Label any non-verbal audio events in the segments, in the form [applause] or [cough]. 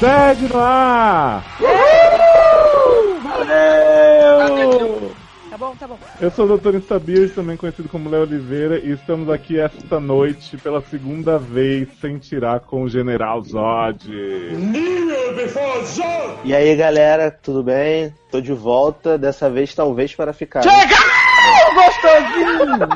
Sede no ar! Valeu! Tá bom, tá bom. Eu sou o Dr. Instabios, também conhecido como Léo Oliveira, e estamos aqui esta noite pela segunda vez sem tirar com o General Zod. E aí galera, tudo bem? Tô de volta, dessa vez talvez para ficar. Chega! Gostosinho!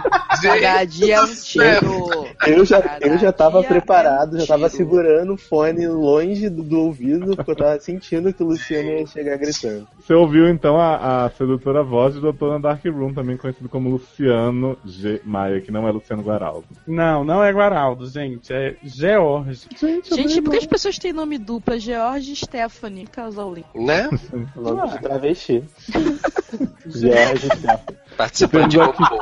Cada dia é um tiro. Eu já, Cada eu já tava preparado, é um já tava tiro. segurando o fone longe do, do ouvido, porque eu tava sentindo que o Luciano ia chegar gritando. Você ouviu então a, a sedutora voz de Doutor Dark Room, também conhecido como Luciano G. Maia, que não é Luciano Guaraldo. Não, não é Guaraldo, gente, é George. Gente, por que as pessoas têm nome dupla? George e Stephanie, casal lindo. Né? Nome de travesti. [laughs] Jorge Stefan. Participando de Temos [laughs] robô.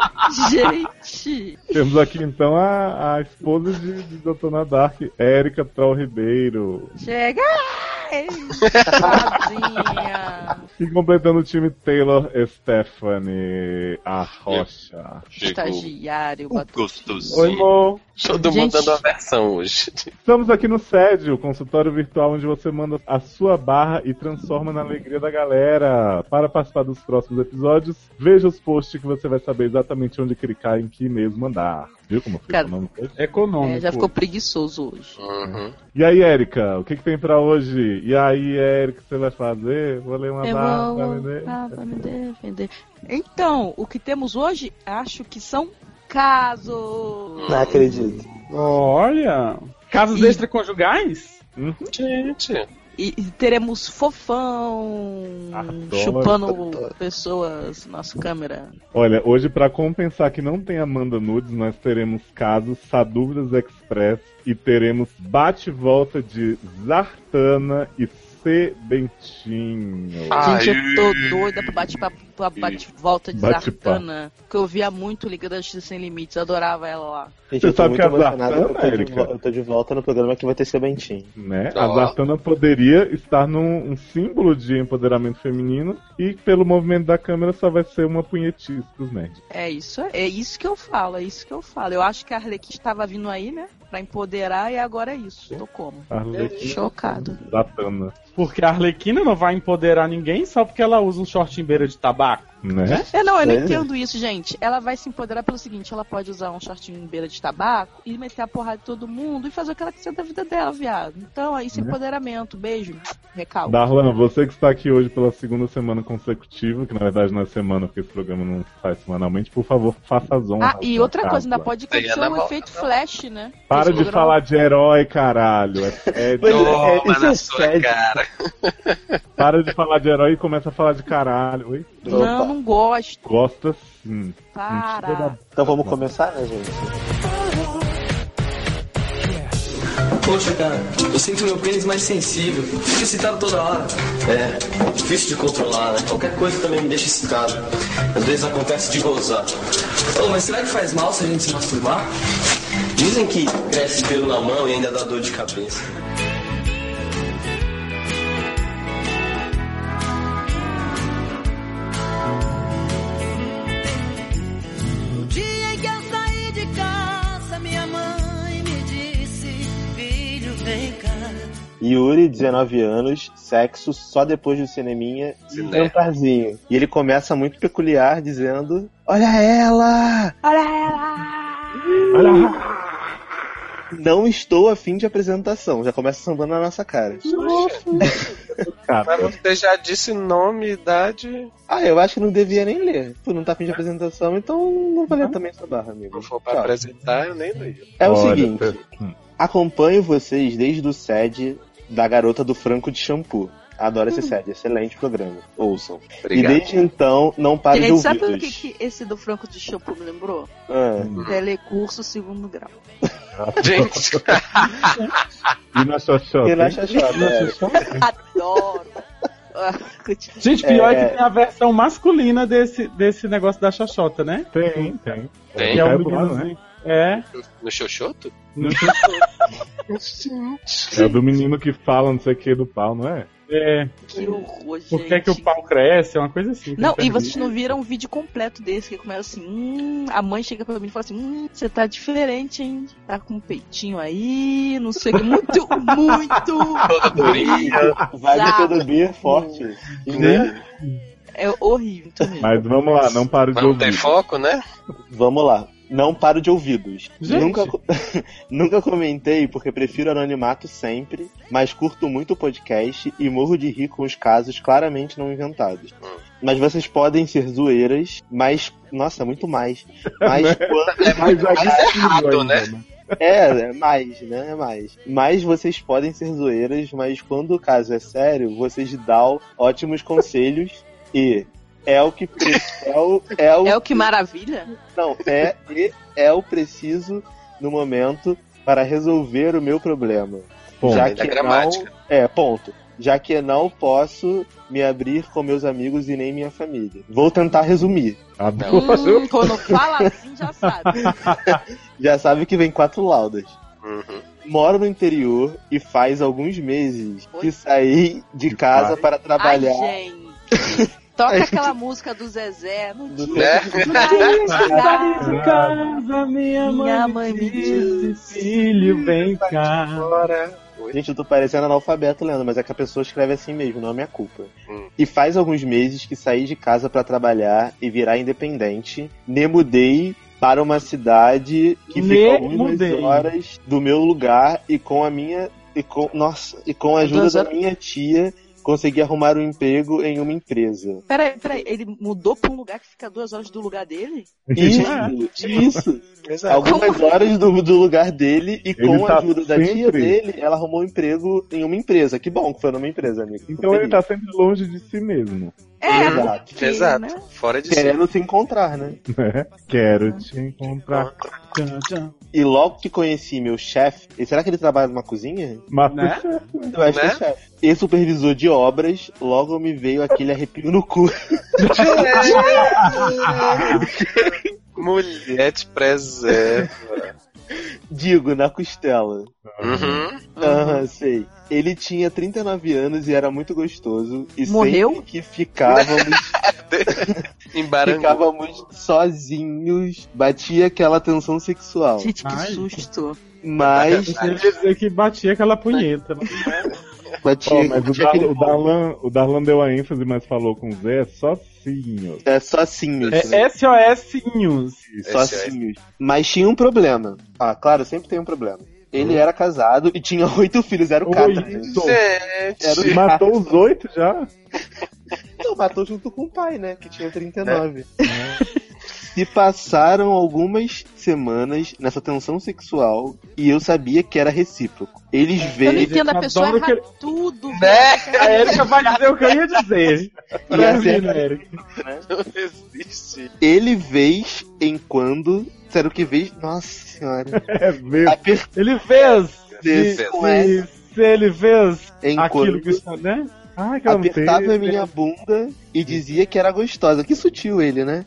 Gente! Temos aqui então a, a esposa de, de Doutor Dark, Érica Troll Ribeiro. Chega! Ai, Tadinha! [laughs] E completando o time Taylor Stephanie Arrocha. Estagiário, O batuta. gostoso. Oi, Mo. Todo Gente. mundo dando a versão hoje. Estamos aqui no SED, o consultório virtual onde você manda a sua barra e transforma na alegria da galera. Para participar dos próximos episódios, veja os posts que você vai saber exatamente onde clicar e em que e-mails mandar. Viu como fica Cara, o nome do post? Econômico. É, já ficou preguiçoso hoje. Uhum. E aí, Érica, o que, que tem pra hoje? E aí, Érica, o que você vai fazer? Vou ler uma Eu barra, vou vender. ah, vai me defender. Então, o que temos hoje, acho que são casos. Não acredito. Olha. Casos E- extraconjugais? Gente. E teremos fofão Adoro. chupando pessoas nossa câmera. Olha, hoje pra compensar que não tem Amanda Nudes, nós teremos casos Sadúvidas Express e teremos bate-volta de Zartana e C. Bentinho. Ah. Gente, eu tô Ai. doida pra bate, pra, pra bate volta de. Zartana. Que eu via muito Liga da Justiça Sem Limites, eu adorava ela lá. Gente, Você sabe muito que a emocionado Zartana, eu tô, de eu tô de volta no programa que vai ter seu Bentinho. Né? A Zartana poderia estar num um símbolo de empoderamento feminino e pelo movimento da câmera só vai ser uma punhetice pros nerds. É isso, é isso que eu falo, é isso que eu falo. Eu acho que a Arlequim estava vindo aí, né? Pra empoderar e agora é isso. Tô como? Arlequina Chocado. Zartana, Porque a Arlequina não vai empoderar ninguém só porque ela usa um short em beira de tabaco. back. Né? É, não, eu não É. entendo isso, gente. Ela vai se empoderar pelo seguinte: ela pode usar um shortinho em beira de tabaco e meter a porrada de todo mundo e fazer o que ela quiser da vida dela, viado. Então, é isso é Né? empoderamento. Beijo. Recalque. Darlan, você que está aqui hoje pela segunda semana consecutiva, que na verdade não é semana, porque esse programa não sai semanalmente, por favor, faça as honras. Ah, e outra coisa, ainda casa. pode acontecer um Volta, efeito não. flash, né? Para Esse de programa- falar de herói, caralho. É, é- [laughs] Toma isso na é sua sério. cara. para de falar de herói e começa a falar de caralho. Oi? Não. Não gosto. Gosta sim. Para. Então vamos começar, né, gente? Poxa, cara, eu sinto meu pênis mais sensível. Fico excitado toda hora. É, difícil de controlar, né? Qualquer coisa também me deixa excitado. Às vezes acontece de gozar. Ô, mas será que faz mal se a gente se masturbar? Dizem que cresce pelo na mão e ainda dá dor de cabeça. Yuri, 19 anos, sexo só depois do cineminha e Ciné. jantarzinho. E ele começa muito peculiar dizendo: Olha ela! Olha ela! Não estou afim de apresentação. Já começa sambando na nossa cara. Cara, Mas você já disse nome, idade. Ah, eu acho que não devia nem ler. Tu não tá afim de apresentação, então não vou ler também essa barra, amigo. Não for pra Tchau. apresentar, eu nem leio. É o olha, seguinte, você- hum. acompanho vocês desde o SED da garota do Franco de Shampoo. Adoro esse SED, excelente programa. Ouçam. Obrigado. E desde então, não paro de Gente, sabe o que, que esse do Franco de Shampoo me lembrou? Ah, Telecurso segundo grau. [laughs] Gente, [laughs] E na Xoxota? E na? Xoxota, E na é. [laughs] Adoro! Gente, pior é, É. que tem a versão masculina desse, desse negócio da Xoxota, né? Tem, tem. Tem? Que é o do lado, meninozinho. É. no Xoxoto? No [laughs] É o do menino que fala não sei o que do pau, não é? É, Que horror, gente. por que, que o pau cresce? É uma coisa assim. Não, e vocês não viram um vídeo completo desse que começa assim, hum, a mãe chega pra mim e fala assim, hum, você tá diferente, hein? Tá com um peitinho aí, não sei o que, muito, [laughs] muito Toda durinha. Vai Exato. todo dia forte. Né? é horrível também. Mas vamos lá, não paro de Mas não tem ouvir. foco, né? Vamos lá. Não paro de ouvidos. Gente. Nunca, [laughs] nunca comentei porque prefiro anonimato sempre, mas curto muito o podcast e morro de rir com os casos claramente não inventados. Mas vocês podem ser zoeiras, mas. Nossa, muito mais. Mas [laughs] quando. É muito Mas mais aqui errado, ainda, né? É, é mais, né? É mais. Mas vocês podem ser zoeiras, mas quando o caso é sério, vocês dão ótimos conselhos e é o que pre- é o, é o É o que maravilha? não, é e é o preciso no momento para resolver o meu problema. Ponto. Já É que gramática. não, é, ponto. Já que não posso me abrir com meus amigos e nem minha família. Vou tentar resumir. Adoro. Hum, quando fala assim, já sabe. [laughs] Já sabe que vem quatro laudas. Uhum. Moro no interior e faz alguns meses Oi? que saí de casa pai. para trabalhar. Ai, [laughs] gente. Toca aquela música do Zezé. Não Do mais [laughs] de casa, minha mãe, Minha mãe me disse, filho, vem cá. Gente, eu tô parecendo analfabeto, Leandro, mas é que a pessoa escreve assim mesmo, não é minha culpa. Hum. E faz alguns meses que saí de casa pra trabalhar e virar independente. Ne mudei para uma cidade que Ne fica algumas mudei. horas do meu lugar e com a minha e com nossa e com a ajuda da minha tia consegui arrumar um emprego em uma empresa. Peraí, peraí, ele mudou pra um lugar que fica duas horas do lugar dele? Isso, isso. Exato. Algumas horas do, do lugar dele e com tá a ajuda da tia sempre- dele, ela arrumou um emprego em uma empresa. Que bom que foi numa empresa, amigo. Então ele tá sempre longe de si mesmo. É, Exato. porque, Exato. né? Fora de si. Querendo se encontrar, né? né? [laughs] Quero te encontrar. Tchan, tchan. E logo que conheci meu chefe, e será que ele trabalha numa cozinha? Masterchef. Eu acho que Né? é chefe. E supervisor de obras, logo me veio aquele arrepio no cu. [laughs] [laughs] Mulher te preserva. [laughs] Digo, na costela. Uhum. Aham, sei. Ele tinha 39 anos e era muito gostoso. E Morreu? sempre que ficávamos, [laughs] ficávamos sozinhos, batia aquela tensão sexual. Gente, que Ai. susto. Mas ia dizer que batia aquela punheta. batia, Ó, mas o, aquele o Darlan, o Darlan deu a ênfase, mas falou com o Zé sozinho. É sozinhos. É? SOS News. Sozinhos. Mas tinha um problema. Ah, claro, sempre tem um problema. Ele era casado e tinha [laughs] oito filhos, era o Gente. Matou os oito já? Não, matou junto com o pai, né? Que tinha 39. Se passaram algumas semanas nessa tensão sexual e eu sabia que era recíproco. Eles Eu não veem. entendo, a eu pessoa adoro erra que- tudo. Né? velho. A Erika vai dizer o que eu ia dizer. [laughs] E Pra assim, mim, né, Erika? Não existe. ele vez em quando. Sério que vez. Nossa senhora. [laughs] É mesmo. Aper... Ele fez. Desse- E se ele fez aquilo Enquanto que está, né? Ai, que apertava a minha bunda e dizia que era gostosa. Que sutil ele, né?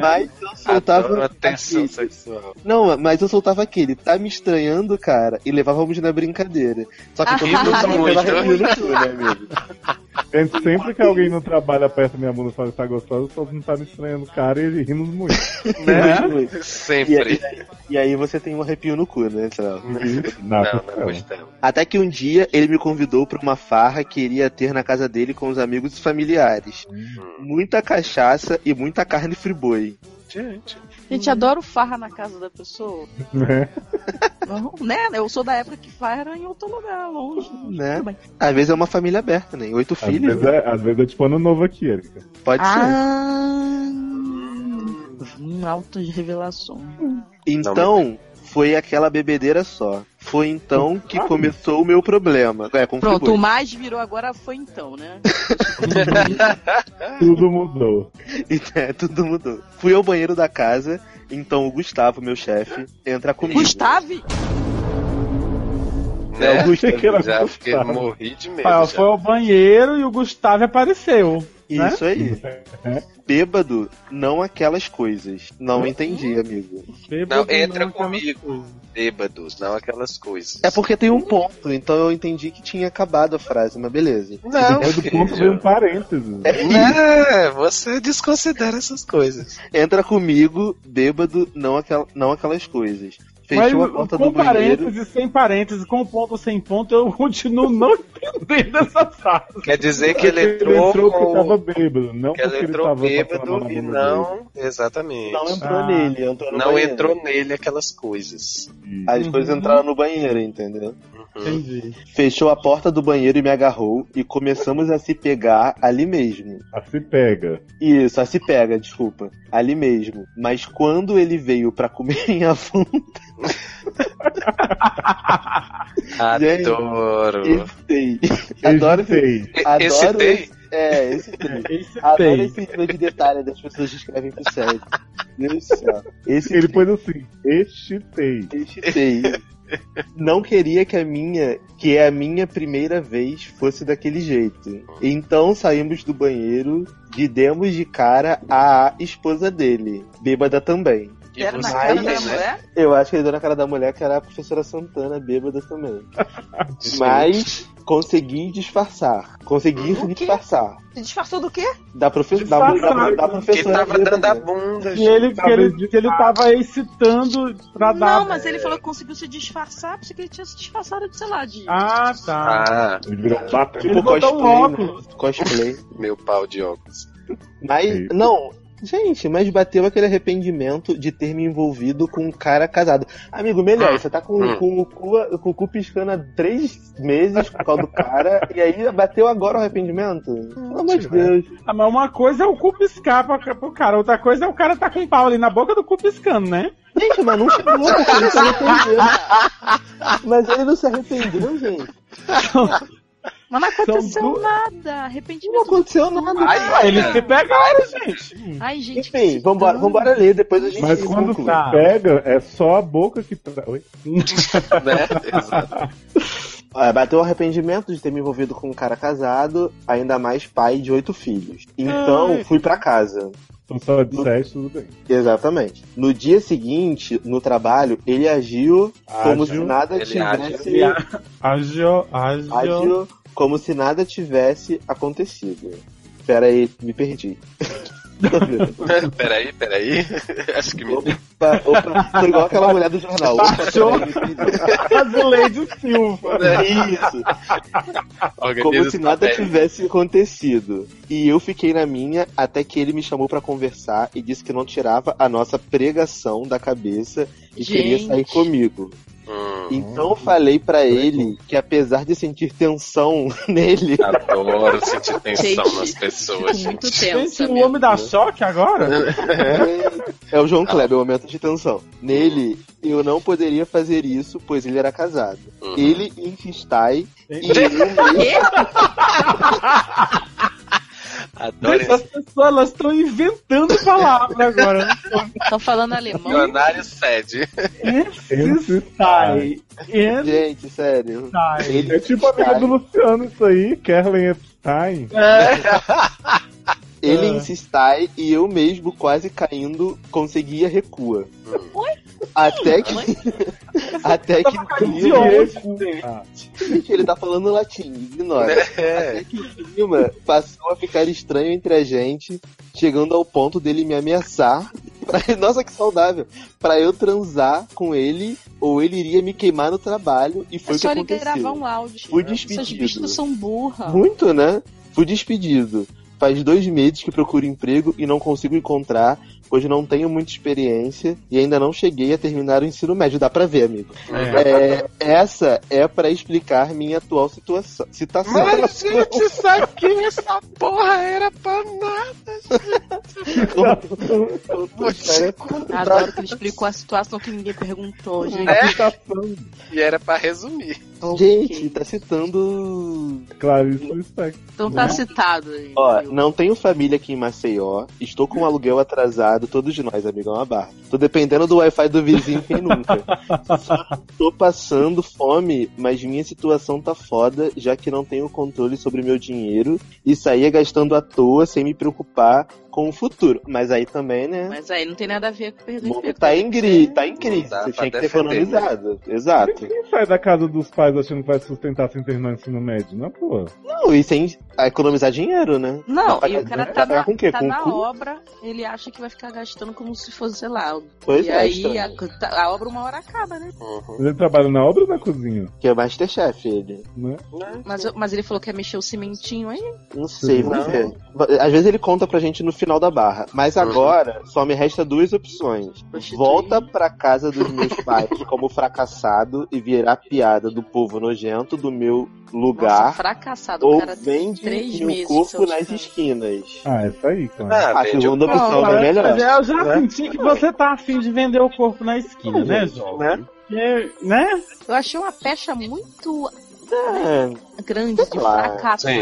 Mas eu soltava. Adoro a tensão aquele- sexual. Não, mas eu soltava aquele. Tá me estranhando, cara. E levávamos na brincadeira. Só que Ah, eu tava muito. arrepio no cu, né, amigo? Gente, sempre que alguém no trabalho aperta minha bunda e fala que tá gostosa, todo mundo tá me estranhando, cara, e rimos muito. [laughs] Né? E, Sempre. aí, e aí você tem um arrepio no cu, né? Na Não, não costela. gostamos. Até que um dia ele me convidou pra uma farra que iria ter na casa dele com os amigos e familiares. Muita cachaça e muita carne friboi. Gente. Gente, adoro farra na casa da pessoa. Né? Não, né? Eu sou da época que farra era em outro lugar, longe. Né? Às vezes é uma família aberta, né? Oito Às filhos, vezes, é, às vezes é tipo ano novo aqui, Erika. pode ser. Ah, hum, altas revelações. Então, foi aquela bebedeira só. Foi então que começou o meu problema. É, com Pronto, o mais virou agora foi então, né? [laughs] Tudo mudou. É, tudo mudou. Fui ao banheiro da casa, então o Gustavo, meu chefe, entra comigo. Gustavo? É, o Né? Gustavo. Já fiquei, morri de medo. Ah, foi ao banheiro e o Gustavo apareceu. Isso aí. É. Bêbado, não aquelas coisas. Não entendi, amigo. Não, entra aquelas comigo. coisas. Bêbados, não aquelas coisas. É porque tem um ponto, então eu entendi que tinha acabado a frase, mas beleza. Não, Depois do ponto vem filho. um parênteses. É, você desconsidera essas coisas. Entra comigo, bêbado, não, aquel, não aquelas coisas. Mas Fechou a porta com do banheiro. parênteses, sem parênteses, com ponto ou sem ponto, eu continuo não [laughs] entendendo essa frase. Quer dizer que ele Ele entrou, entrou porque com... tava bêbado, não que ele ele entrou a bêbado e não. Exatamente. Não entrou Ah. nele, entrou no Não banheiro. entrou nele aquelas coisas. Aí depois Uhum. entraram no banheiro, entendeu? Entendi. Fechou a porta do banheiro e me agarrou e começamos a se pegar ali mesmo. A se pega. Isso, a se pega, desculpa. Ali mesmo. Mas quando ele veio pra comer [laughs] minha bunda, Adoro. excitei. Adoro esse, Hesitei. adoro Excitei? esse, é, esse Esse Adoro tem. esse nível de detalhe das pessoas que escrevem pro Sérgio. Meu Deus do céu. Esse Ele pôs assim, excitei. excitei. Não queria que a minha, que é a minha primeira vez, fosse daquele jeito. Então saímos do banheiro e demos de cara à esposa dele, bêbada também. E Era na cara da né? mulher? Eu acho que ele deu na cara da mulher que era a professora Santana, bêbada também. Mas consegui disfarçar. Consegui O quê? disfarçar. Se disfarçou do quê? Da, profe da, da, Disfarçar. da Que professora. tava dando a bunda, ele, que, ele, que ele tava excitando pra dar. Não, mas ele falou que conseguiu se disfarçar, pensei que ele tinha se disfarçado de, sei lá, de. Ah, tá. Ah, Ele virou batom. Ele Tipo botou um cosplay, né? óculos. Cosplay. [laughs] meu pau de óculos. Mas, não, gente, mas bateu aquele arrependimento de ter me envolvido com um cara casado. Amigo, melhor, Hum. você tá com, Hum. com o cu, com o cu piscando há três meses por causa do cara, e aí bateu agora o arrependimento? Pelo amor de Deus. Ah, mas uma coisa é o cu piscar pra, pro cara, outra coisa é o cara tá com o pau ali na boca do cu piscando, né? Gente, mas não chegou, porque ele se arrependeu. Mas ele não se arrependeu, gente. [laughs] Mas não aconteceu São nada. Não Arrependimento. aconteceu nada. Ai, Ah, eles se pegaram, gente. Ai, gente. Enfim, vambora, vambora ler, depois a gente Mas quando conclui. se Tá. pega, é só a boca que tra... Oi? [laughs] né? Exato. Bateu o arrependimento de ter me envolvido com um cara casado, ainda mais pai de oito filhos. Então, Ai. fui pra casa. Então só de sete, tudo bem. Exatamente. No dia seguinte, no trabalho, ele agiu como se nada Ele tivesse. Agiu, agiu. Agiu como se nada tivesse acontecido. Pera aí, me perdi. [laughs] peraí, peraí. [laughs] Acho que me. opa, opa, tô igual aquela mulher do jornal. Opa, Achou? peraí, me perdi. Azuleide Silva. Isso. Organiza Como se nada papéis. tivesse acontecido. E eu fiquei na minha até que ele me chamou pra conversar e disse que não tirava a nossa pregação da cabeça e queria Gente. sair comigo. Então eu falei pra ele que apesar de sentir tensão [laughs] nele, adoro sentir tensão Gente, nas pessoas. Gente. Gente, o homem dá choque agora? é o João Kleber, o momento de tensão. Nele, eu não poderia fazer isso, pois ele era casado. Uhum. Ele insistai e eu mesmo? [laughs] Adoro Essas pessoas elas estão inventando palavras agora. [laughs] Estão falando alemão? Dicionário sede. Insistai. Gente, sério. Ele É tipo a amiga do Luciano isso aí, Kerlen Epstein. Ele Ah. insistai e eu mesmo, quase caindo, conseguia recua. Oi? Até que. [laughs] até que. Ah, Gente, ele tá falando latim, ignora. É. Até que o clima passou a ficar estranho entre a gente, chegando ao ponto dele me ameaçar. [laughs] pra- Nossa, que saudável! Pra eu transar com ele, ou ele iria me queimar no trabalho, e foi É o que só ele aconteceu. gravar um áudio. Fui Essas despedido. bichas são burras. Muito, né? Fui despedido. Faz dois meses que procuro emprego e não consigo encontrar, pois não tenho muita experiência e ainda não cheguei a terminar o ensino médio. Dá pra ver, amigo. É, essa é pra explicar minha atual situação. Citação. Mas, gente, isso aqui, essa porra era pra nada. Você Adoro que ele explicou a situação que ninguém perguntou, gente. Né? Citação. E era pra resumir. Gente, tá citando. Clarice Lispector. Então tá citado aí. Ó, não tenho família aqui em Maceió. Estou com um aluguel atrasado. Todos nós, amigão, uma barra. Tô dependendo do Wi-Fi do vizinho, quem nunca. Tô passando fome, mas minha situação tá foda, já que não tenho controle sobre meu dinheiro e saía gastando à toa sem me preocupar com o futuro. Mas aí também, né? Mas aí não tem nada a ver com perder O mundo emprego. tá em, gri, tá em crise. Você tinha que ter defender, né? economizado. Exato. Quem sai da casa dos pais achando que vai sustentar sem terminar o ensino médio? Não, pô. Não, e sem economizar dinheiro, né? Não, Vai e o cara tá na, com quê? tá Com na obra, ele acha que vai ficar gastando como se fosse, sei lá. Pois e é, aí a, tá- a obra uma hora acaba, né? Uhum. Mas ele trabalha na obra ou na cozinha? Que é Masterchef, ele. Né? Mas, eu- mas ele falou que ia mexer o cimentinho aí. Não sei, vamos Não. ver. Às vezes ele conta pra gente no final da barra. Mas Uhum. agora só me resta duas opções. Prostituir. Volta pra casa dos meus pais como fracassado e virar piada do povo nojento do meu Nossa, lugar. fracassado. O ou cara vende três meu meses corpo nas esquinas. Ah, essa aí, claro. Ah, A segunda opção Mas é melhor. eu já né? senti que você tá afim de vender o corpo na esquina, né, Gente, João? né? Porque, né? Eu achei uma pecha muito É, grande de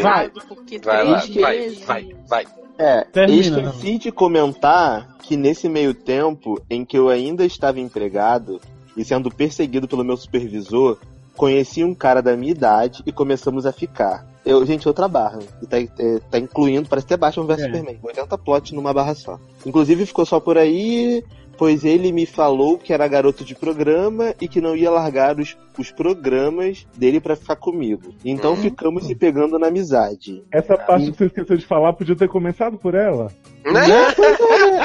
sabe? Porque Vai lá, três vai, vezes. vai, vai. É, Termina, esqueci de comentar que nesse meio tempo em que eu ainda estava empregado e sendo perseguido pelo meu supervisor, conheci um cara da minha idade e começamos a ficar. Eu, gente, outra barra. E tá, é, tá incluindo, parece até Batman vs É. Superman. 80 plot numa barra só. Inclusive ficou só por aí, pois ele me falou que era garoto de programa e que não ia largar os, os programas dele pra ficar comigo. Então Hum. ficamos se pegando na amizade. Essa parte que você esqueceu de falar, podia ter começado por ela. Né?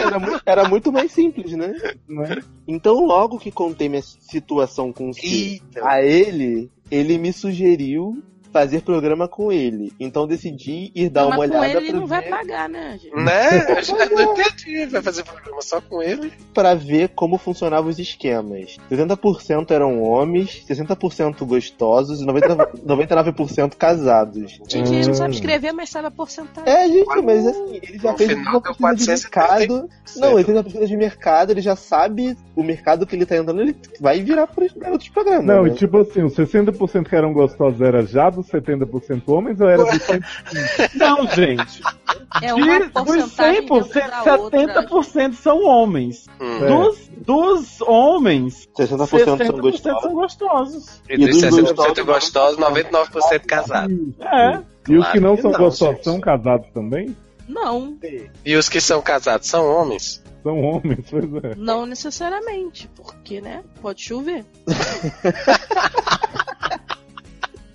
Era muito, era muito mais simples, né? Né? Então, logo que contei minha situação com o a ele, ele me sugeriu fazer programa com ele. Então decidi ir dar uma mas com olhada ele ele pra não vai ver, pagar, né, gente? Né? [laughs] Eu já não entendi. Vai fazer programa só com ele? pra ver como funcionavam os esquemas. 70% eram homens, 60% gostosos e 99%, 99% [laughs] casados. Gente, ele não Hum. sabe escrever, mas sabe a porcentagem. É, gente, mas assim, ele já No fez final uma pesquisa de 430. mercado. Não, ele fez uma pesquisa de mercado, ele já sabe o mercado que ele tá entrando, ele vai virar para outros programas. Não, né? e tipo assim, os 60% que eram gostosos era já dos 70% homens ou era dos [laughs] 100%? Não, gente. É uma De, dos porcentagem 100%, dentro da outra. 70% são homens. Hum. É. Dos, dos homens, 60% 60% são gostosos. são gostosos. E E dos dos 60% gostosos, 99% casados. É. E os que não Claro que são não, gostosos gente. são casados também? Não, E os que são casados são homens? São homens, pois é. não necessariamente, porque, né, pode chover. [laughs]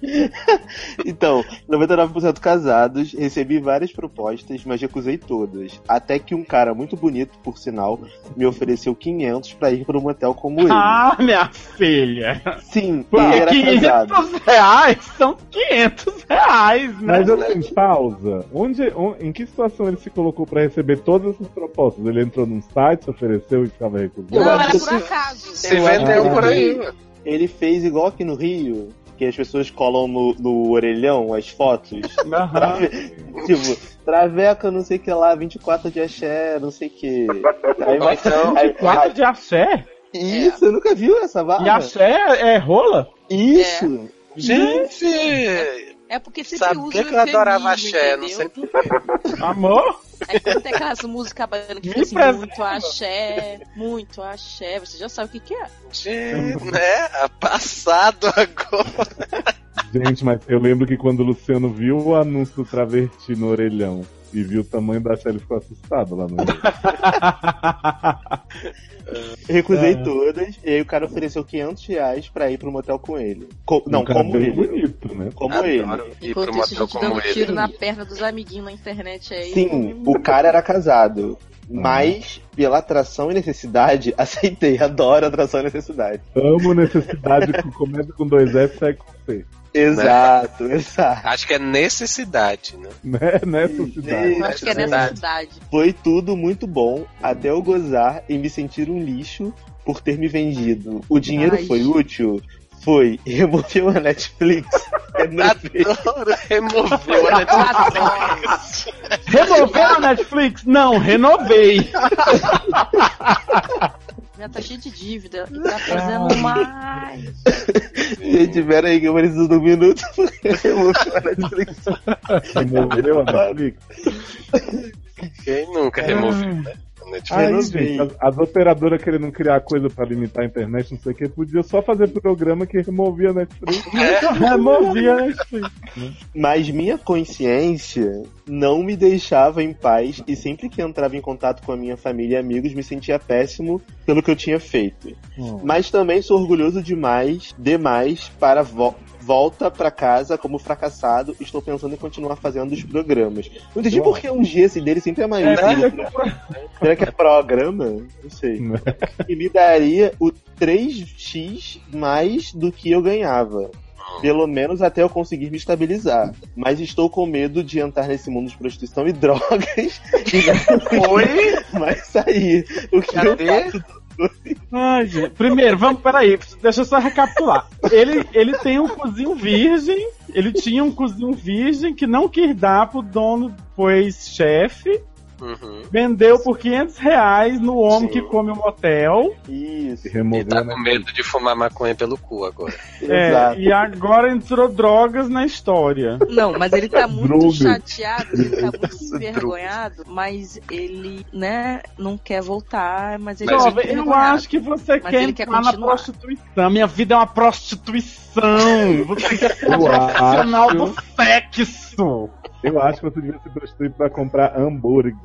[laughs] Então, 99% casados, recebi várias propostas, mas recusei todas. Até que um cara muito bonito, por sinal, me ofereceu 500 pra ir para um motel como ele. Ah, minha filha. Sim, Porque era 500 casado. reais são 500 reais, né? Mas assim, pausa. Onde, on- em que situação ele se colocou pra receber todas essas propostas? Ele entrou num site, se ofereceu e ficava recusando? Não, era por acaso. Se vendeu por ele- aí. Ele fez igual aqui no Rio, que as pessoas colam no, no orelhão as fotos. Trave- [laughs] tipo, traveca, não sei o que lá, 24 de axé, não sei o que. Aí vai. Então, aí- Quatro de axé? Isso, eu nunca viu essa barra? E axé é rola? Isso! Gente, É porque sempre sabia usa o que eu adorava axé, não sei Amor? Aí quando tem aquelas músicas baianas que fica assim, muito axé, muito axé, você já sabe o que que é. Gente, né? Passado agora. Gente, mas eu lembro que quando o Luciano viu o anúncio do travesti no orelhão e viu o tamanho da Shelly, ele ficou assustado lá no [laughs] Recusei É. todas, e aí o cara ofereceu 500 reais pra ir pro motel com ele. Co- não, Um como ele. bonito, né? Como Adoro ele. ir pro Enquanto isso, motel gente como dando tiro ele. na perna dos amiguinhos na internet aí. Sim, o cara era casado. Mas, pela atração e necessidade, [laughs] aceitei. Adoro atração e necessidade. Amo necessidade começa com dois F e sai com C. Exato, exato. Acho que é necessidade, né? [laughs] Né? Eu acho que é nessa cidade. Foi tudo muito bom, até eu gozar e me sentir um lixo por ter me vendido. O dinheiro Ai. foi útil? Foi. [laughs] Removeu a Netflix. Quer [laughs] Adoro removeu a Netflix. Removeu a Netflix? Não, renovei. Já tá cheio de dívida. E tá fazendo mais. [laughs] Gente, pera aí que eu preciso de um minuto. porque eu vou Netflix. Removeu a Netflix. Quem nunca removeu, né? Netflix. Aí, gente, as, as operadoras querendo criar coisa pra limitar a internet, não sei o que, podia só fazer programa que removia a Netflix. [laughs] Removia a Netflix. Mas minha consciência não me deixava em paz e sempre que entrava em contato com a minha família e amigos me sentia péssimo pelo que eu tinha feito. Mas também sou orgulhoso demais, demais para vo volta pra casa como fracassado. Estou pensando em continuar fazendo os programas. Não entendi por que um G esse dele sempre é É, maiúsculo. né? [laughs] Será que é programa? Não sei. [laughs] E me daria o 3x mais do que eu ganhava. Pelo menos até eu conseguir me estabilizar. Mas estou com medo de entrar nesse mundo de prostituição e drogas. E [laughs] Oi? vai sair. O que eu Cadê? faço? [laughs] Ai, gente. Primeiro, vamos, peraí, deixa eu só recapitular. Ele, ele tem um cozinho virgem, ele tinha um cozinho virgem que não quis dar pro dono, pois chefe, Uhum. vendeu por 500 reais no homem Sim. que come o motel. Isso. E Removeu tá com medo de fumar maconha pelo cu agora. [laughs] É, Exato. e agora entrou drogas na história. Não, mas ele tá muito chateado, ele tá muito envergonhado, mas ele, né, não quer voltar, mas ele Mas tá Jovem, eu envergonhado. acho que você Mas quer ele quer entrar na continuar. prostituição. Minha vida é uma prostituição. Você quer ser um profissional do sexo. Eu acho que você devia se prostituir pra comprar hambúrguer.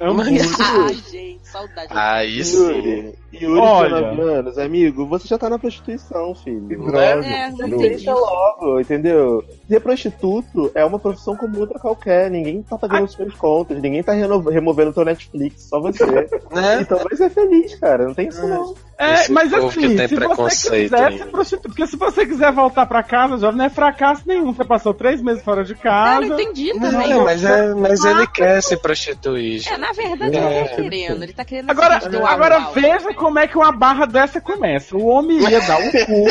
Hambúrguer. [laughs] Ai, gente, saudade. Aí sim. Yuri, Yuri, Olha. 19 anos, amigo, você já tá na prostituição, filho. Droga. É, não. Deixa logo, entendeu? Ser prostituto é uma profissão como outra qualquer. Ninguém tá pagando as suas contas, ninguém tá removendo teu Netflix, só você. [laughs] Né? então vai ser feliz, cara. Não tem isso não. É, Esse mas assim, que tem se você preconceito quiser se prostituir, porque se você quiser voltar pra casa, jovem, não é fracasso nenhum. Você passou três meses fora de Ah, casa. não entendi também. Não, mas, é, mas ele quer se prostituir. É, na verdade, ele É. tá querendo. Ele tá querendo Agora, agora veja como é que uma barra dessa começa. O homem ia dar o cu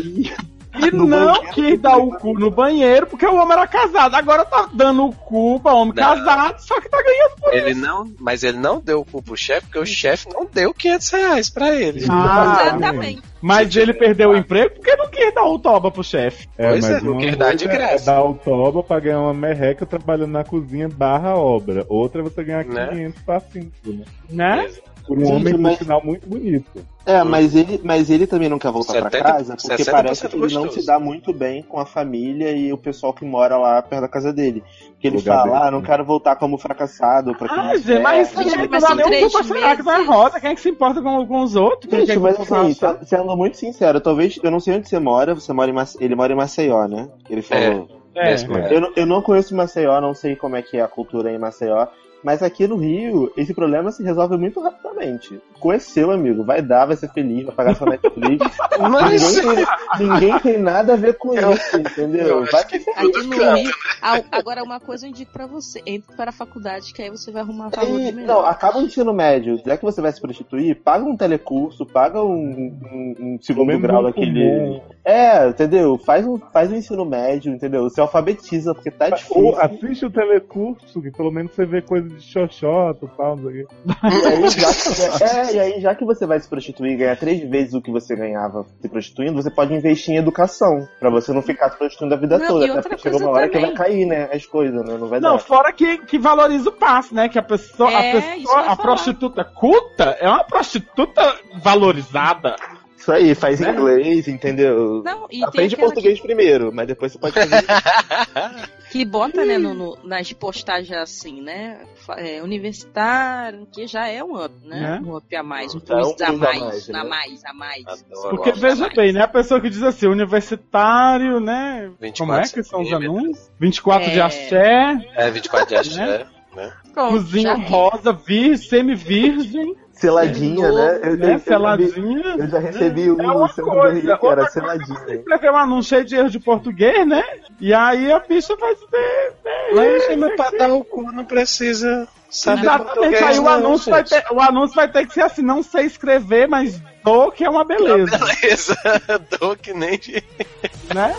[laughs] e, e No não banheiro. quis dar o cu no banheiro porque o homem era casado. Agora tá dando o cu pra homem Não. casado, só que tá ganhando por Ele não, mas ele não deu o cu pro chefe, porque o chefe não deu 500 reais pra ele. Ah, Exatamente. Mas ele perdeu o emprego porque não quis dar o toba pro chefe. É, Pois mas é, não quer dar de coisa graça. É dar o toba pra ganhar uma merreca trabalhando na cozinha barra obra. Outra é você ganhar Né? 500 pra 5, né? Né? Por um Gente, homem, mas- sinal, muito bonito. É, mas ele, mas ele também não quer voltar pra 70, casa porque 60% parece que ele não se dá muito bem com a família e o pessoal que mora lá perto da casa dele. Que ele Lugar fala, dele. ah, não quero voltar como fracassado pra quem Ah, gente, mas serve." isso não dá em nem um pra chorar que vai rosa. Quem é que se importa com, com os outros? Quem Gente, mas que assim, se- sendo muito sincero, talvez, eu não sei onde você mora, você mora em Mace- ele mora em Maceió, né? Ele falou. É, é. Eu, não- eu não conheço Maceió, não sei como é que é a cultura em Maceió, mas aqui no Rio, esse problema se resolve muito rapidamente. Conheceu, amigo, vai dar, vai ser feliz, vai pagar sua Netflix. [laughs] Mas ninguém, tem, ninguém tem nada a ver com isso, entendeu? Vai que ser Aqui tudo no Rio. Ah, Agora, uma coisa eu indico pra você: entre para a faculdade, que aí você vai arrumar valor E, melhor. não, acaba o ensino médio. Já que você vai se prostituir, paga um telecurso, paga um, um- um segundo grau daquele. comum. É, entendeu? Faz um, faz um ensino médio, entendeu? Se alfabetiza, porque tá difícil. Ou assiste o telecurso, que pelo menos você vê coisa de xoxota e tal, não sei o quê. E aí, [laughs] já que, é, e aí, já que você vai se prostituir e ganhar três vezes o que você ganhava se prostituindo, você pode investir em educação. Pra você não ficar se prostituindo a vida Não, toda. Até porque chega uma hora que também. vai cair, né? As coisas, né? Não vai Não, dar. fora que, que valoriza o passe, né? Que a pessoa, É, a, que pessoa a prostituta culta é uma prostituta valorizada. Isso aí, faz inglês, entendeu? Não, e Aprende português primeiro, mas depois você pode fazer. que, [laughs] que bota, né, no, no- nas postagens assim, né? é, universitário, que já é um up, né? Né? Um up a mais, um é plus a plus a mais, mais, né? a mais, a mais. Adoro. Porque veja mais. bem, né? A pessoa que diz assim, universitário, né? 24 Como é que são os anúncios? 24 de É. axé, É, 24 de axé. Pronto, cozinha vi. rosa, vir, semi-virgem, Seladinha, né? Eu, eu- né? eu- Seladinha. Eu já recebi um É uma coisa, Rio que era seladinha. Escreveu um anúncio cheio de erro de português, né? E aí a bicha vai ter. Mas, mas pra dar o cu não precisa saber Exatamente, português. aí o não, anúncio, vai ter, o anúncio vai ter que ser assim, não sei escrever, mas dou que é uma beleza, Beleza, [laughs] dou que nem né?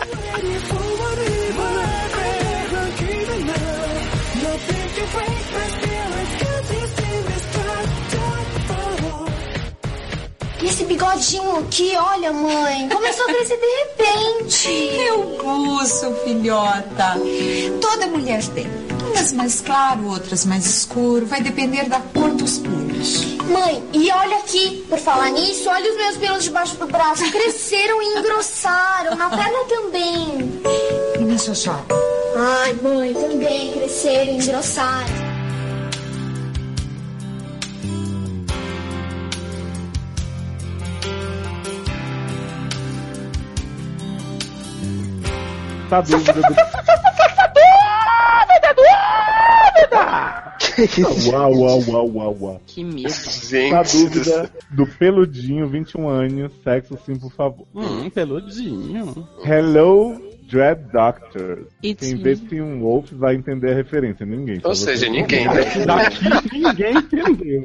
For what bigodinho aqui, olha, mãe. Começou a crescer de repente. Eu buço, filhota. Toda mulher tem. Umas mais claro, outras mais escuro. Vai depender da cor dos pelos. Mãe, e olha aqui, por falar nisso, olha os meus pelos debaixo do braço. Cresceram e engrossaram, na perna também. E na xoxota? Ai, mãe, também cresceram e engrossaram. Tá a dúvida do. Uau, uau, uau, uau, uau. Que medo. Tá a Gente, dúvida do peludinho, 21 anos, sexo sim, por favor. Hum, peludinho. Hello, Dread Doctor. It's Quem me. vê Teen Wolf vai entender a referência, ninguém. ou seja, ninguém, né? Daqui ninguém entendeu.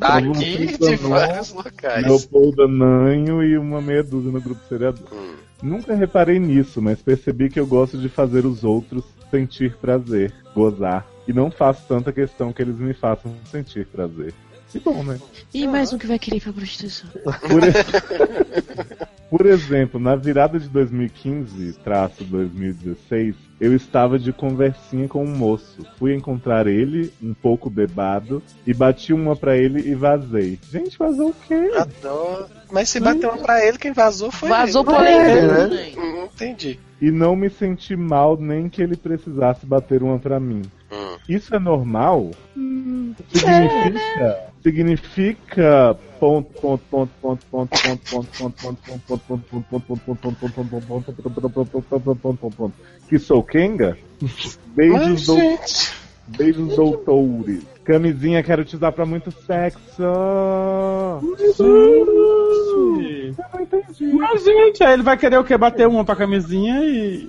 Daqui de vários locais. Leopoldo Nanho e uma meia dúzia no grupo seriador. Hum. Nunca reparei nisso, mas percebi que eu gosto de fazer os outros sentir prazer, gozar. E não faço tanta questão que eles me façam sentir prazer. Que bom, né? E mais um que vai querer ir pra prostituição. Por, [laughs] Por exemplo, na virada de 2015, traço 2016, eu estava de conversinha com um moço. Fui encontrar ele, um pouco bebado, e bati uma pra ele e vazei. Gente, vazou o quê? Adoro. Mas se bateu uma pra ele, quem vazou foi Vazou ele. por É, aí. né? né? Hum, entendi. E não me senti mal nem que ele precisasse bater uma pra mim. Hum. Isso é normal? Significa. Significa. Ponto, ponto, ponto, ponto, ponto, ponto, ponto, ponto, ponto, ponto, ponto, ponto, ponto, ponto, ponto, ponto. Que sou Kenga? Dou- gente, beijos doutores. Camisinha quero te dar pra muito sexo. Gente. Mas, gente, aí ele vai querer o quê? Bater uma pra camisinha e.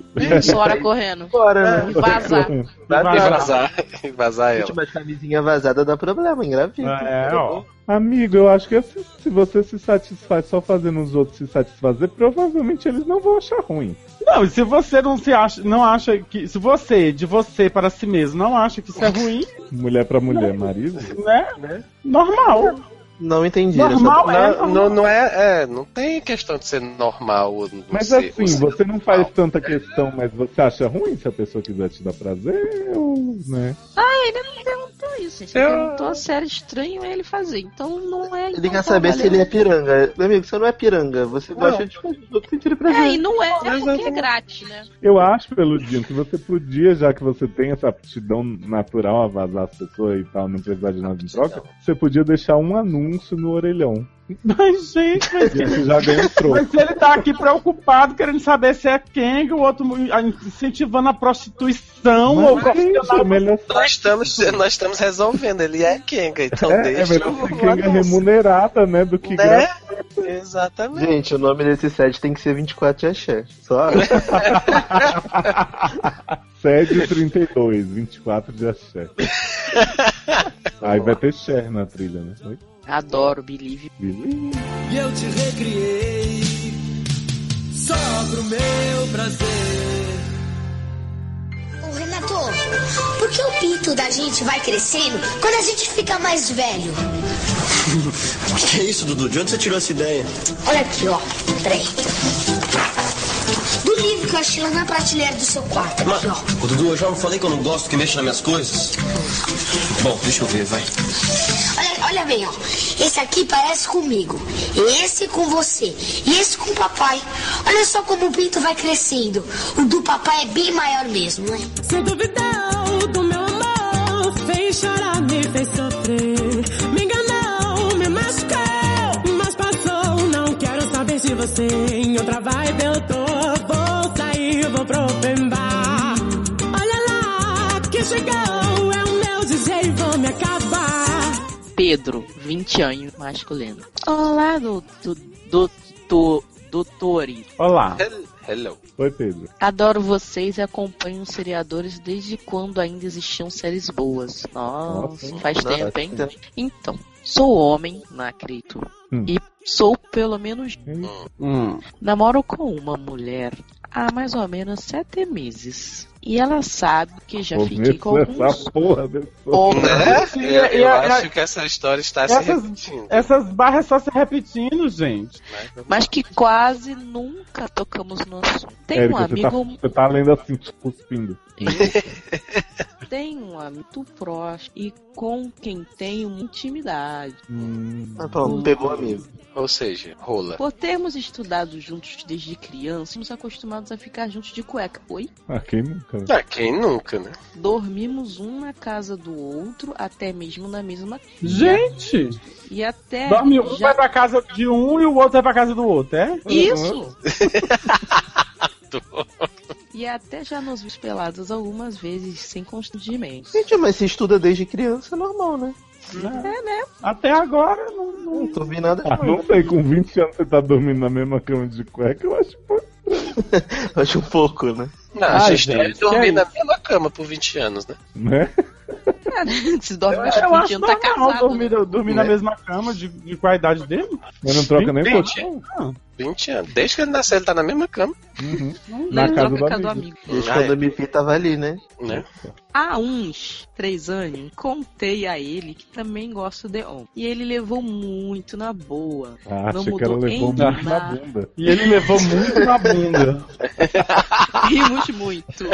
Bora correndo. Bora, né? E vazar. e Vazar. vazar, e [laughs] vazar Gente, ela. mas camisinha vazada dá problema, engravida. É, ó. Amigo, eu acho que se, se você se satisfaz só fazendo os outros se satisfazer, provavelmente eles não vão achar ruim. Não, e se você não se acha, não acha que. Se você, de você para si mesmo, não acha que isso é [laughs] ruim, Mulher pra mulher, marido. né? Normal. Não entendi. Normal essa- é. Não, não, não é, é, não tem questão de ser normal. não Mas ser- assim, você não faz tanta questão, mas você acha ruim se a pessoa quiser te dar prazer, ou, né? Ah, ele não perguntou isso, gente. Ele Eu- perguntou se era estranho ele fazer. Então não é. Ele então quer tá saber se ele é piranga. Meu amigo, você não é piranga. Você gosta de fazer sentirem É, prazer. e não é, é porque é Exatamente. grátis, né? Eu acho, Peludinho, que você podia, já que você tem essa aptidão natural a vazar as pessoas e tal, não precisar de nada em troca, você podia deixar um anúncio no orelhão. [laughs] Mas, gente, mas, já troco. mas se ele tá aqui preocupado, querendo saber se é quem, o outro incentivando a prostituição ou Mas, gente, é melhor Nós estamos, nós estamos resolvendo, ele é Kenga, então É, é deixa melhor o ser quem é anúncio, remunerada, né? Do que né? Exatamente. Gente, o nome desse set tem que ser 24 de axé. Só. [laughs] Sede 32, 24 de axé. [laughs] Aí vai ter Cher na trilha, né? Oi? Adoro Believe. E eu te recriei só pro meu prazer. Ô, Renato, por que o pinto da gente vai crescendo quando a gente fica mais velho? O [laughs] que é isso, Dudu? De onde você tirou essa ideia? Olha aqui, ó. Peraí. Livro que eu achei lá na prateleira do seu quarto. Ó. Ô, Dudu, eu já não falei que eu não gosto que mexa nas minhas coisas? Bom, deixa eu ver, vai. Olha, olha bem, ó. Esse aqui parece comigo. Esse com você. E esse com o papai. Olha só como o pinto vai crescendo. O do papai é bem maior mesmo, né? Se duvidou do meu amor, fez chorar, me fez sofrer. Me enganou, me machucou, mas passou. Não quero saber se você em outra vibe eu tô. Pro. Olha lá, que chegou, é o meu vou me acabar. Pedro, 20 anos, masculino. Olá, do, do, do, do, doutores. Olá. Hel- Hello. Oi, Pedro. Adoro vocês e acompanho os seriadores desde quando ainda existiam séries boas. Nossa, Nossa, faz nossa, tempo, hein? tempo. Então, sou homem, não acredito. Hum. E sou pelo menos. Hum. Namoro com uma mulher há mais ou menos sete meses. E ela sabe que já fiquei com alguns essa porra homens. Né? Eu, eu acho que essa história está se Essas, repetindo. essas barras só se repetindo, gente. Mas que quase nunca tocamos no assunto. Tem um Érica, você tá, amigo. você tá lendo assim, cuspindo. Tem um amigo muito próximo e com quem tenho uma intimidade. Hum, Ah, pronto, pegou amigo. Ou seja, rola. Por termos estudado juntos desde criança, somos acostumados a ficar juntos de cueca. Oi? ah, quem nunca? Né? Ah, quem nunca, né? Dormimos um na casa do outro, até mesmo na mesma Gente, E até. dorme um já- vai pra casa de um e o outro vai pra casa do outro, é? Isso! [laughs] [laughs] E até já nos vimos pelados algumas vezes sem constrangimento. Gente, mas se estuda desde criança, é normal, né? É, né? Até agora não. não... Não tô vendo nada Ah, não sei, com 20 anos você tá dormindo na mesma cama de cueca, eu acho pô, [laughs] Acho um pouco, né? Não, a Ai, gente gente, deve dormir é na mesma cama por 20 anos, né? Né? Se dorme mais Eu 20 acho anos, tá normal casado. dormir, né? dormir na Né? mesma cama de, de qual a idade dele. Mas não troca nem Vinte. foto. 20 anos. Desde que ele nasceu, ele tá na mesma cama. Uhum. Não, Na ele casa troca do a casa do amigo. amigo. Desde Ah, quando é. eu me vi, tava ali, né? Né? Há uns três anos, contei a ele que também gosto de homem. E ele levou muito na boa. Ah, Não achei que ela mudou levou em muito na nada. bunda. E ele levou muito na bunda. [laughs] Rimos muito.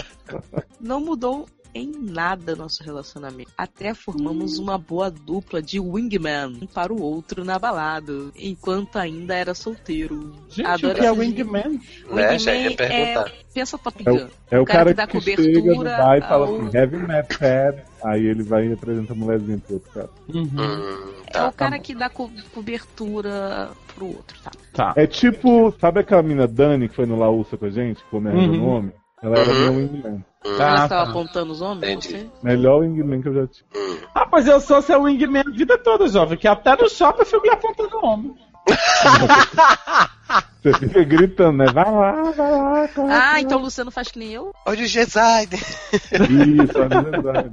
Não mudou em nada nosso relacionamento. Até formamos uma boa dupla de wingman um para o outro na balada, enquanto ainda era solteiro. Gente, Adoro o que é Wingman? Né? Já ia Wingman perguntar. Pensa Top É Gun. o, é o cara, dá que, chega no cobertura bar e fala assim, heavy metal, aí ele vai e apresenta a mulherzinha pro outro cara. Uhum. Hum, É tá. o cara que dá co- cobertura pro outro, tá? Tá. É tipo, sabe aquela mina Dani que foi no Laúça com a gente, que Uhum. no homem? Ela era Uhum. meu wingman. Hum, Tá. Ela estava apontando os homens? Entendi. Você? Melhor wingman que eu já tive. hum. Ah, pois eu sou seu wingman a vida toda, jovem, que até no shopping eu fico lhe apontando o homem. [laughs] Você fica gritando, né? Vai lá, vai lá, corre. Ah, então o Luciano faz que nem eu? Olha o Gesaide. Isso, é verdade.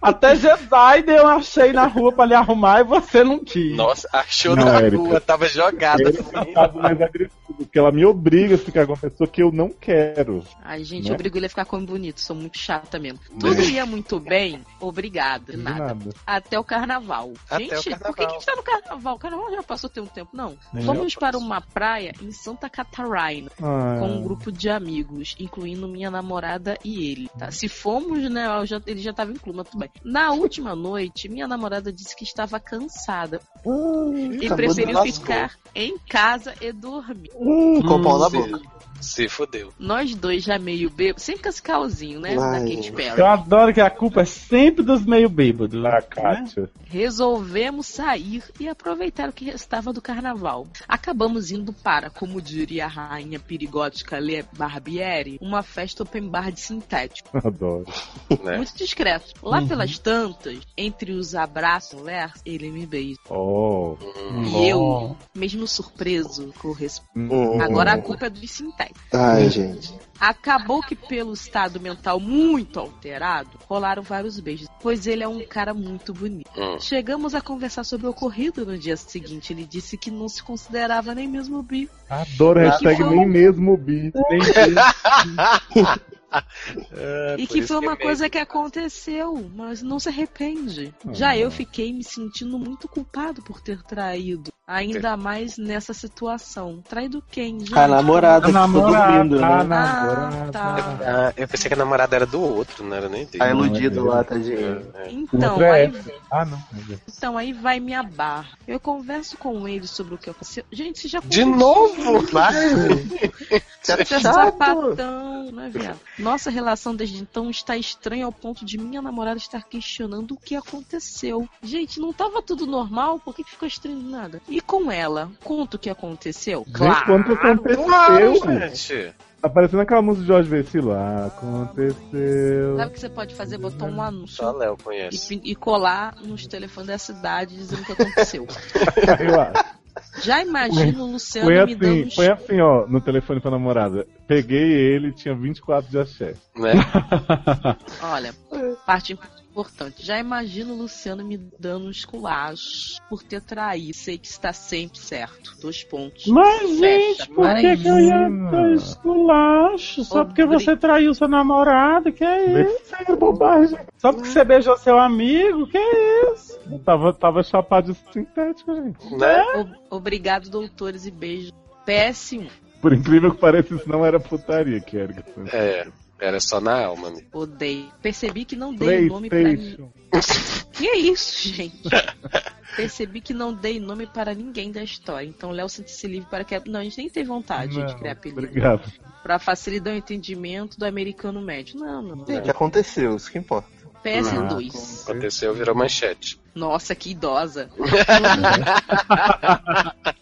Até Gesaide eu achei na rua pra lhe arrumar e você não quis. Nossa, achou Não, na Érica. rua, tava jogada. Ele é caso mais agressivo, porque ela me obriga a ficar com uma pessoa que eu não quero. Ai, gente, Né? eu obrigo ele a ficar com bonito, sou muito chata mesmo. Tudo ia muito bem, De nada. nada. Até o carnaval. Até gente, o carnaval. por que, que a gente tá no carnaval? O carnaval já passou tem um tempo, não. Nem Fomos eu para uma praia em Santa Catarina Ah, com um grupo de amigos, incluindo minha namorada e ele, tá? Se fomos, né, eu já- ele já tava incluído, mas tudo bem. Na última noite, minha namorada disse que estava cansada. E acabou preferiu ficar em casa e dormir. Hum, com pau na Se, boca. se fodeu. Nós dois já meio bêbados, sempre com esse calzinho, né, da Ai. Katy Perry. Eu adoro que a culpa é sempre dos meio bêbados. da né? Kátia. Resolvemos sair e aproveitar o que restava do carnaval. Acabamos indo para, como diria a rainha perigótica Le Barbieri, uma festa open bar de sintético. [laughs] Adoro. Né? Muito discreto. Lá Uhum. pelas tantas, entre os abraços, ele me beija. Oh. E eu, Oh. Mesmo surpreso, correspondo. Hum. Agora a culpa é dos sintéticos. Ai, gente. Acabou que pelo estado mental muito alterado, rolaram vários beijos, pois ele é um cara muito bonito. Hum. Chegamos a conversar sobre o ocorrido no dia seguinte. Ele disse que não se considerava nem mesmo bi. Adoro a hashtag que foi- nem mesmo bi. [laughs] [laughs] É, e que foi uma é coisa que aconteceu, mas não se arrepende. Ah. Já eu fiquei me sentindo muito culpado por ter traído. Ainda mais nessa situação. Traído quem, gente? A namorada A namorada, dormindo, a né? namorada. Ah, tá. Ah, eu pensei que a namorada era do outro, não era nem dele. Tá iludido é lá, tadinho. É, é. Então, é aí. Ah, não. então aí vai minha barra. Eu converso com ele sobre o que aconteceu. Gente, você já De novo? [laughs] Você é Você é chato. sapatão, né, viado? Nossa relação desde então está estranha ao ponto de minha namorada estar questionando o que aconteceu. Gente, não tava tudo normal? Por que ficou estranho de nada? E com ela, conta o que aconteceu? Gente, quanto aconteceu? Claro, gente. Tá parecendo aquela música de Jorge Vecilo. Aconteceu. Sabe o que você pode fazer? Botar um anúncio Só Léo e, conhece. pin- e colar nos telefones da cidade dizendo o que aconteceu. [laughs] Eu acho. Já imagino o Luciano Foi me dando assim, foi assim, ó, no telefone pra namorada. Peguei ele, tinha 24 de axé. Né? [laughs] Olha, parte, Importante. Já imagino o Luciano me dando um esculacho por ter traído. Sei que está sempre certo. Dois pontos. Mas, Fecha. gente, por que, que eu ia dar esculacho? Só porque você traiu seu namorado? Que é isso? Besteira, bobagem. Só porque você beijou seu amigo? Que é isso? Tava, tava chapado de sintético, gente. Né? O- Obrigado, doutores, e beijo. PS1. Por incrível que pareça, isso não era putaria, que era. É, era só na alma. amigo. Odeio. Percebi que não dei nome pra ninguém. [laughs] Que é isso, gente? Percebi que não dei nome para ninguém da história. Então, Léo sente-se livre para que. Não, a gente nem teve vontade de Não, criar apelido. Obrigado. Pra facilitar o entendimento do americano médio. Não, não. O que aconteceu? Isso que importa. PS2. Aconteceu, virou manchete. Nossa, que idosa. [laughs] [laughs]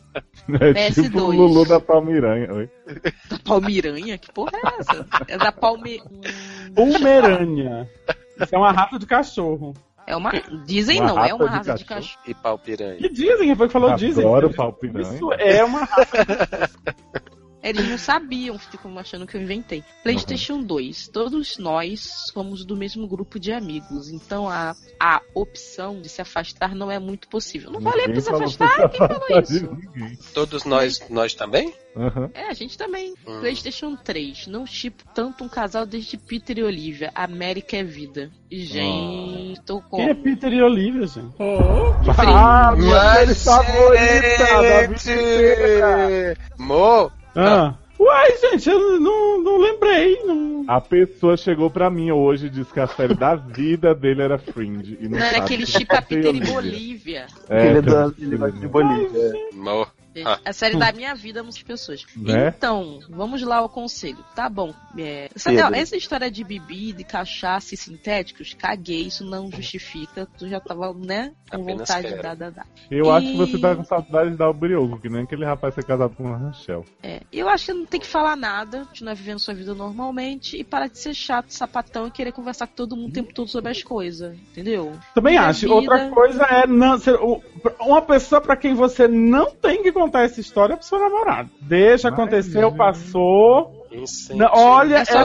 [laughs] É tipo PS2. o Lulu da Palmiranha. Oi. Da Palmiranha? Que porra é essa? É da Palme. [laughs] Pomerânia. Isso é uma rata de cachorro. É uma. Dizem Uma não, é rata uma de raça de cachorro. cachorro. E pau piranha. Que dizem? Foi que falou dizem? Adoro pau piranha. Isso é uma rata. [laughs] Eles não sabiam, ficam achando que eu inventei. PlayStation 2. Todos nós somos do mesmo grupo de amigos. Então a, a opção de se afastar não é muito possível. Não falei pra Ninguém se afastar? pra Quem falou [laughs] isso? ninguém. Todos nós, nós também? Aham. É, a gente também. Hum. PlayStation 3. Não chipo tanto um casal desde Peter e Olivia. América é vida. Gente, tô com. Quem é Peter e Olivia, gente? Ah, minha série favorita da. Mo! Ah. Uai, gente, eu não, não lembrei. Não... A pessoa chegou pra mim hoje e disse que a série da vida dele era Fringe. E não Não era aquele que chip Peter e. Bolívia. É, ele, é tem da, ele de Bolívia. Mo! Ah. A série da minha vida, muitas pessoas. Né? Então, vamos lá ao conselho. Tá bom. É, sabe, Pedro. essa história de bebida, de cachaça e sintéticos, caguei, isso não justifica. Tu já tava, né, com Apenas vontade de dar, dar, dar. Eu E- acho que você tá com saudade de dar o brioco, que nem aquele rapaz ser casado com uma Rachel. É, eu acho que não tem que falar nada, continuar vivendo sua vida normalmente e parar de ser chato, sapatão e querer conversar com todo mundo o tempo todo sobre as coisas, entendeu? Também Minha acho. vida- Outra coisa é não, ser- uma pessoa pra quem você não tem que contar essa história é pro seu namorado. Deixa, Mas, aconteceu, gente. passou. Não, olha, É essa,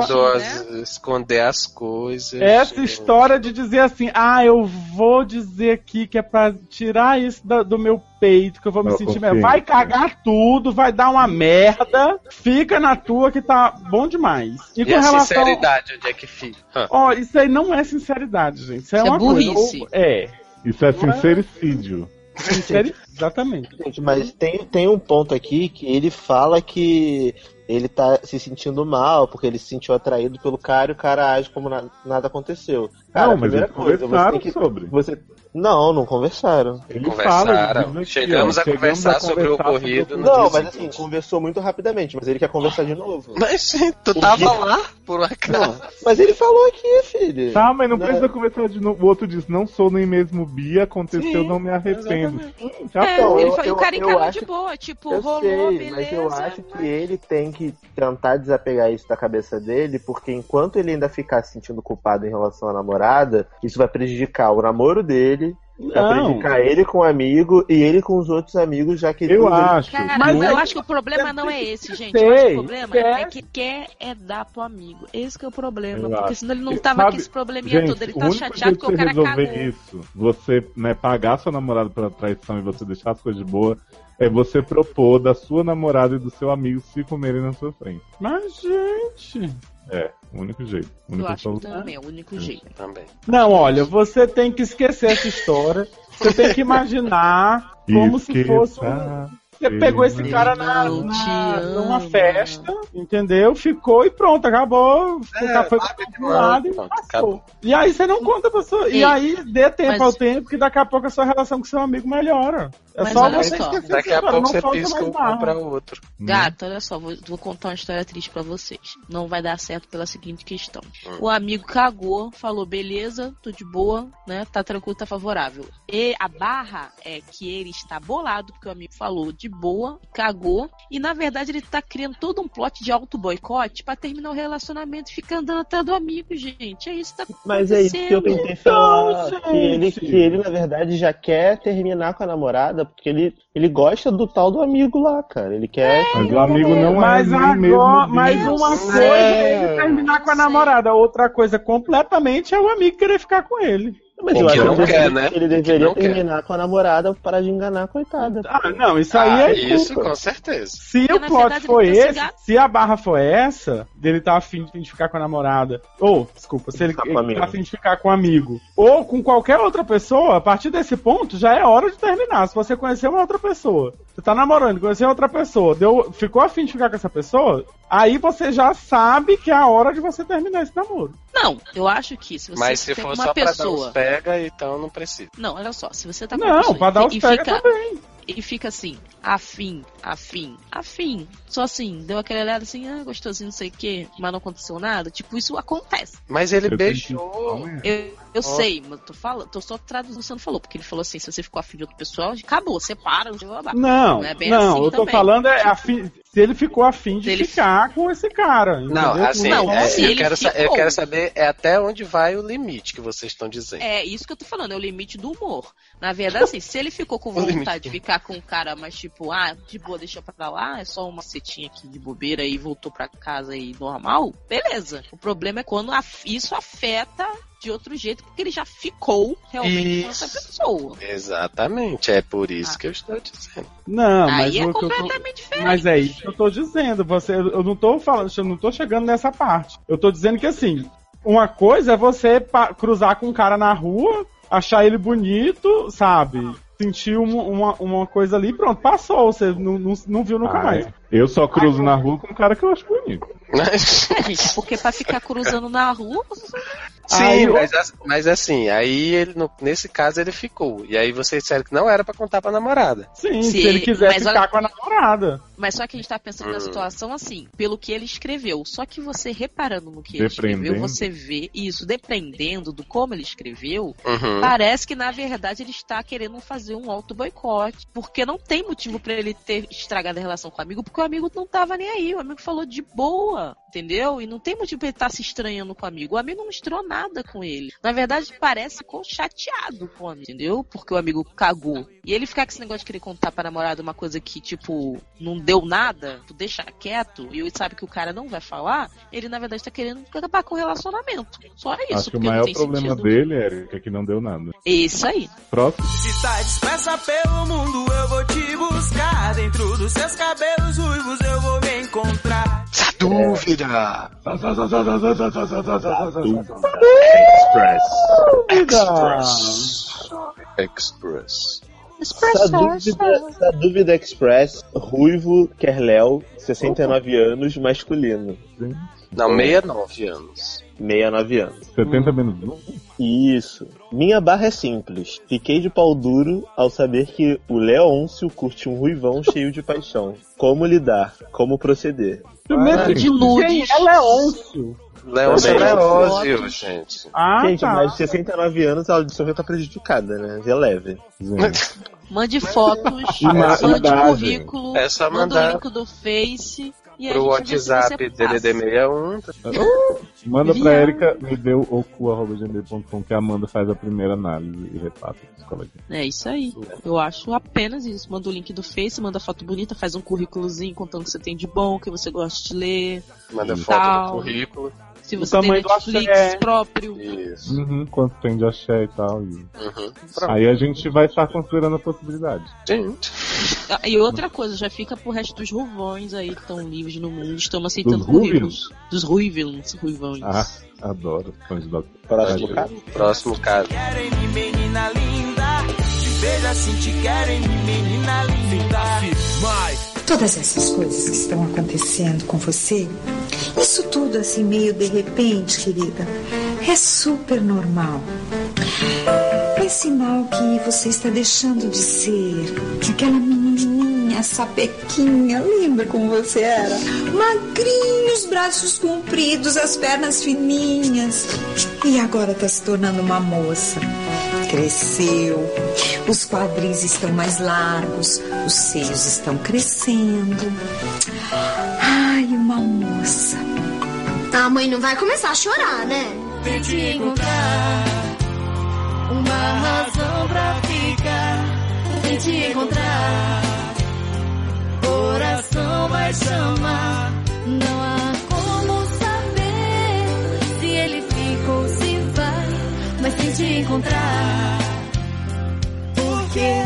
história, né? esconder as coisas. essa gente. história de dizer assim, ah, eu vou dizer aqui que é pra tirar isso da- do meu peito, que eu vou me Não, sentir melhor. Vai cagar tudo, vai dar uma merda, fica na tua que tá bom demais. E, E com a relação. sinceridade, onde é que fica? Ó, isso aí não é sinceridade, gente. Isso é, Isso é uma burrice. coisa. É. Isso é sincericídio. Exatamente. Gente, mas tem, tem um ponto aqui que ele fala que ele tá se sentindo mal porque ele se sentiu atraído pelo cara e o cara age como na- nada aconteceu. Cara, não, a mas primeira coisa, você conversaram tem que. sobre. Você... Não, não conversaram. Ele Conversaram. fala, ele diz aqui, Chegamos a conversar sobre o conversar ocorrido Não, dia mas seguinte. assim, conversou muito rapidamente, mas ele quer conversar de novo. Mas sim, tu O tava quê? lá, por um acaso. Não, mas ele falou aqui, filho. Tá, mas não Né? precisa conversar de novo. O outro diz, não sou nem mesmo bi, aconteceu, Sim, não me arrependo. Já É, Então, ele eu- fa- eu- o cara encarou de boa, tipo, Eu rolou, sei, beleza. mas eu acho que ele tem que tentar desapegar isso da cabeça dele, porque enquanto ele ainda ficar se sentindo culpado em relação à namorada, isso vai prejudicar o namoro dele, vai Não. prejudicar ele com o amigo e ele com os outros amigos, já que Eu tudo ele- acho. Cara, Mas eu é- acho que o problema não é esse, gente. Sei, eu acho que o problema quer. é que quer é dar pro amigo. Esse que é o problema. Eu porque acho. senão ele não tava sabe, com esse probleminha Gente, todo. Ele o tá único chateado de o você cara resolver cagou. isso, você né, pagar sua namorada pela traição e você deixar as coisas de boa, é você propor da sua namorada e do seu amigo se comerem na sua frente. Mas, gente. É, o único jeito. O Eu único acho que solução. também é o único jeito. Também. Não, olha, você tem que esquecer essa história. Você tem que imaginar [laughs] como se fosse um. Você pegou esse cara na, na- numa festa, entendeu? Ficou e pronto, acabou. É, foi sabe, pro lado e passou. acabou. E aí você não conta pra sua. E aí dê tempo mas- ao tempo que daqui a pouco a sua relação com seu amigo melhora. É Mas só você só. esquecer Daqui a pouco não você falta pisca mais um compra outro. Gato, olha só, vou, vou contar uma história triste pra vocês. Não vai dar certo pela seguinte questão. Hum. O amigo cagou, falou, beleza, tô de boa, né? Tá tranquilo, tá favorável. E a barra é que ele está bolado, porque o amigo falou de de boa, cagou, e na verdade ele tá criando todo um plot de auto-boicote pra terminar o relacionamento e ficar andando atrás do amigo, gente. É isso que tá Mas é isso que eu tentei falar. Então, que, ele, que ele, na verdade, já quer terminar com a namorada, porque ele, ele gosta do tal do amigo lá, cara. Ele quer. Mas o amigo não Mas é mesmo. agora, mas amigo. uma coisa é ele É. terminar com a namorada, outra coisa completamente é o amigo querer ficar com ele. Mas eu que acho não que quer, ele, né? ele Que deveria não quer. terminar com a namorada para de enganar a coitada. Ah, não, isso aí Ah, é isso culpa. com certeza. Se Porque, o na plot foi tá esse, se a barra foi essa, dele tá afim de ficar com a namorada, ou, desculpa, se ele, Ficar com ele o amigo. tá afim de ficar com um amigo, ou com qualquer outra pessoa, a partir desse ponto já é hora de terminar. Se você conhecer uma outra pessoa, você tá namorando, conheceu outra pessoa, deu, ficou afim de ficar com essa pessoa, aí você já sabe que é a hora de você terminar esse namoro. Não, eu acho que se você Mas se for uma só pra dar pessoa. pega, então não precisa. Não, olha só, se você tá com uma Não, pessoa pra dar e, os e pega fica, também. e fica assim, afim, afim, afim. Só assim, deu aquele olhada assim, ah, gostosinho, não sei o quê, mas não aconteceu nada. Tipo, isso acontece. Mas ele Eu beijou. Eu, eu Ó. sei, mas tô falando, tô só traduzindo o que você não falou, porque ele falou assim, se você ficou afim de outra pessoa, acabou, separa, blá, blá, blá. Não, Não é bem não, assim eu tô também. falando é afim, se ele ficou afim de ele- ficar com esse cara. Não, assim, Não, é, eu, quero sa- eu ficou. quero saber é até onde vai o limite que vocês estão dizendo. É isso que eu tô falando, é o limite do humor. Na verdade, assim, se ele ficou com [laughs] vontade de ficar com o cara, mas tipo, ah, de boa, deixa pra lá, é só uma setinha aqui de bobeira e voltou pra casa aí normal, beleza. O problema é quando isso afeta de outro jeito, porque ele já ficou realmente com essa pessoa. Exatamente, é por isso Ah. que eu estou dizendo. Não, mas aí é o que eu tô... completamente diferente. Mas é isso que eu tô dizendo. Você, eu não tô falando, eu não tô chegando nessa parte. Eu tô dizendo que assim, uma coisa é você cruzar com um cara na rua, achar ele bonito, sabe? Sentir uma, uma, uma coisa ali, pronto, passou. Você não, não, não viu nunca Ah, mais. é. Eu só cruzo na rua com um cara que eu acho bonito. É, [laughs] gente, porque pra ficar cruzando na rua, Sim, Aí, mas, as- mas assim, aí ele, no- nesse caso ele ficou. E aí vocês disseram que não era pra contar pra namorada. Sim, Se se, ele quiser ficar olha- com a namorada. Mas só que a gente tá pensando na Hum. situação assim, pelo que ele escreveu. Só que você reparando no que ele escreveu, você vê isso, dependendo do como ele escreveu, Uhum. parece que na verdade ele está querendo fazer um auto-boicote. Porque não tem motivo pra ele ter estragado a relação com o amigo, porque o amigo não tava nem aí. O amigo falou de boa, entendeu? E não tem motivo pra ele estar se estranhando com o amigo. O amigo não mostrou nada com ele. Na verdade, parece ficou chateado com o amigo, entendeu? Porque o amigo cagou. E ele ficar com esse negócio de querer contar pra namorada uma coisa que, tipo, não deu nada, tu deixa quieto, e ele sabe que o cara não vai falar, ele na verdade tá querendo acabar com o relacionamento. Só isso, acho que o maior problema sentido. dele, Erika, é que não deu nada. Isso aí. Próximo. Se tá dispersa pelo mundo, eu vou te buscar. Dentro dos seus cabelos ruivos, eu vou me encontrar. Dúvida! Express. Essa dúvida, essa dúvida express, ruivo, Kerléu, 69 anos, masculino. Não, 69 anos. 69 anos. 70 menos 1? Isso. Minha barra é simples. Fiquei de pau duro ao saber que o Leôncio curte um ruivão cheio de paixão. Como lidar? Como proceder? Primeiro de nudes. Quem é Leôncio? Leôncio. Leózio, gente. Ah, Gente, tá. mais de 69 anos a audição já tá prejudicada, né? Releve. [laughs] Mande fotos, mande currículo, É só manda o mandar link do Face e pro WhatsApp você passa. DDD61. Manda pra. Erika, me deu que a Amanda faz a primeira análise e repassa pros colegas. É isso aí. Eu acho apenas isso. Manda o link do Face, manda foto bonita, faz um currículozinho contando o que você tem de bom, o que você gosta de ler. Manda foto Tal. do currículo. Se você tem Netflix axé. próprio. Isso. Uhum, quanto tem de axé e tal. E... Uhum. Aí a gente vai estar considerando a possibilidade. Gente. Ah, E outra coisa, já fica pro resto dos ruvões aí que estão livres no mundo, estamos aceitando Dos currículos. Dos ruivils, ruivões. Ah, adoro. Próximo caso. Próximo caso. Querem me, menina linda. Te vejo assim, te querem me, menina linda. Mais. Todas essas coisas que estão acontecendo com você, isso tudo assim meio de repente, querida, é super normal. É sinal que você está deixando de ser aquela menininha sapequinha, lembra como você era? Magrinho, os braços compridos, as pernas fininhas. E agora está se tornando uma moça. Cresceu, os quadris estão mais largos, os seios estão crescendo. Ai, uma moça. A mãe não vai começar a chorar, né? Tente encontrar uma razão pra ficar. Tente encontrar. Coração vai chamar. Não há Tente encontrar. Porque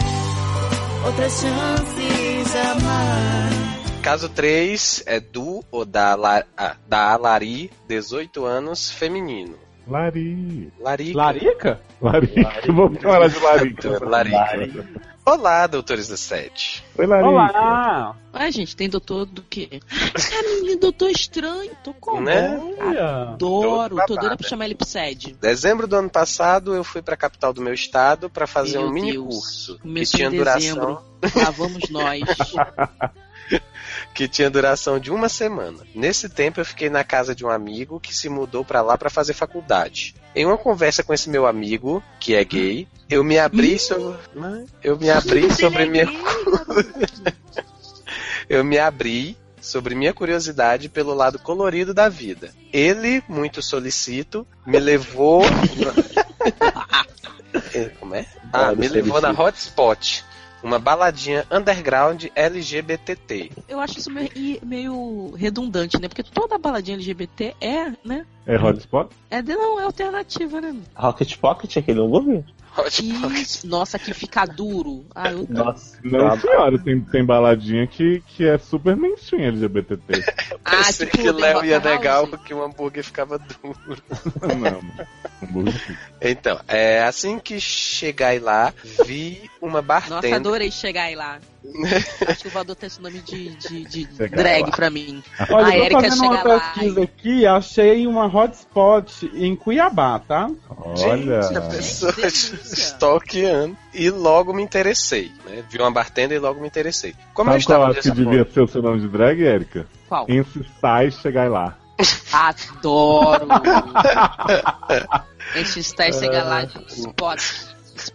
outra chance jamais. Caso 3 é do ou da, La- ah, da Alari, 18 anos, feminino. Lari. Larica. Larica? Larica. Vamos falar de Larica. Larica. Olá, doutores do sete. Oi, Larica. Olá! Ai, gente, tem doutor do quê? Menino, doutor estranho. Tô com Né? Adoro, tô doida pra chamar ele pro SED. Dezembro do ano passado, eu fui pra capital do meu estado pra fazer Meu um mini Deus. curso que Começou tinha em duração dezembro. Lá vamos nós. [laughs] que tinha duração de uma semana. Nesse tempo eu fiquei na casa de um amigo que se mudou pra lá pra fazer faculdade. Em uma conversa com esse meu amigo, que é gay, eu me abri sobre eu me abri sobre minha [laughs] eu me abri sobre minha curiosidade pelo lado colorido da vida. Ele, muito solicito, me levou Eh, [laughs] Como é? Ah, me levou na. Hotspot, uma baladinha underground LGBTT. Eu acho isso meio, meio redundante, né? Porque toda baladinha LGBT é, né? É hotspot? É, de- não, é alternativa, né? Rocket Pocket, aquele hambúrguer? Isso. Nossa, que fica duro. Ah, eu Nossa. Não, senhora, tem, tem baladinha que, que é super mainstream LGBT. [laughs] Ah, Pensei tipo, que o Léo ia negar porque o hambúrguer ficava duro. não, hambúrguer. Então, é assim que chegai lá, vi uma Nossa, bartender. adorei chegar aí lá. Acho que eu vou adotar esse nome de, de, de Chegar drag lá. pra mim. Olha, a eu tô Erika fazendo uma chega lá. pesquisa aqui, achei uma hotspot em Cuiabá, tá? Olha. Gente, a pessoa stalkeando. E logo me interessei. Né? Vi uma bartender e logo me interessei. Como eu Sabe qual estava acho que devia ser o seu nome de drag, Erika? Qual? Insistai chegar lá. Adoro! [laughs] Esse style chega lá de spot.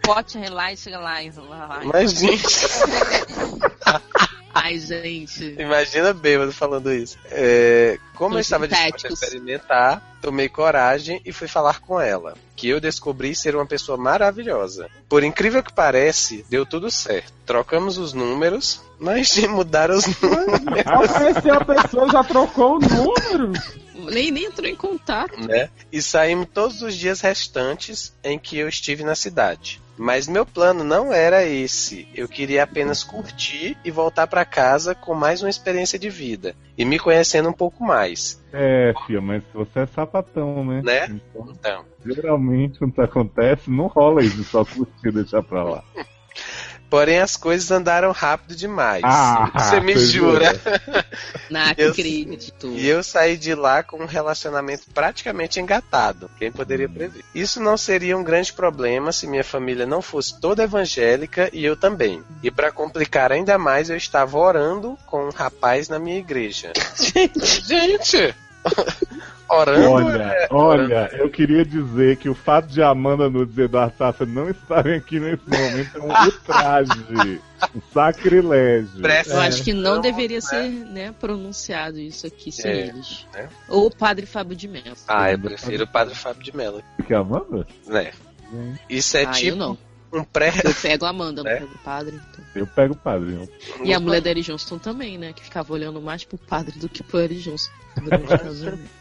Spot, relai, chega lá. e lá, lá. Mas, [laughs] gente, Ai, gente. imagina bêbado falando isso. É, como eu estava disposto a experimentar, tomei coragem e fui falar com ela. Que eu descobri ser uma pessoa maravilhosa. Por incrível que parece, deu tudo certo. Trocamos os números, mas de mudar os números. Ao conhecer a pessoa, já trocou o número. Nem, nem entrou em contato. né? E saímos todos os dias restantes em que eu estive na cidade. Mas meu plano não era esse. Eu queria apenas curtir e voltar para casa com mais uma experiência de vida e me conhecendo um pouco mais, É, filha, mas você é sapatão, né? né? Então, Então, geralmente, quando acontece, não rola isso só curtir e deixar pra lá. [laughs] porém as coisas andaram rápido demais. Ah, Você me jura? Na [laughs] Eu- acredito. E eu saí de lá com um relacionamento praticamente engatado. Quem poderia prever? Isso não seria um grande problema se minha família não fosse toda evangélica e eu também. E para complicar ainda mais, eu estava orando com um rapaz na minha igreja. [laughs] Gente! [laughs] orando? Olha, é- olha, eu queria dizer que o fato de Amanda Nunes e Eduardo Sassa não estarem aqui nesse momento é um [laughs] ultraje, um sacrilégio. Presta Eu acho que não deveria né? ser né, pronunciado isso aqui sem É, eles. né? Ou o padre Fábio de Mello. Ah, eu prefiro o Padre Fábio de Mello. Que é Amanda? Né? Isso é ah, eu tipo não. Um pré. Eu pego a Amanda, não Né? pego o padre. então. Eu pego o padre. não. E a mulher da Eric Johnston também, né? Que ficava olhando mais pro padre do que pro Eric Johnston.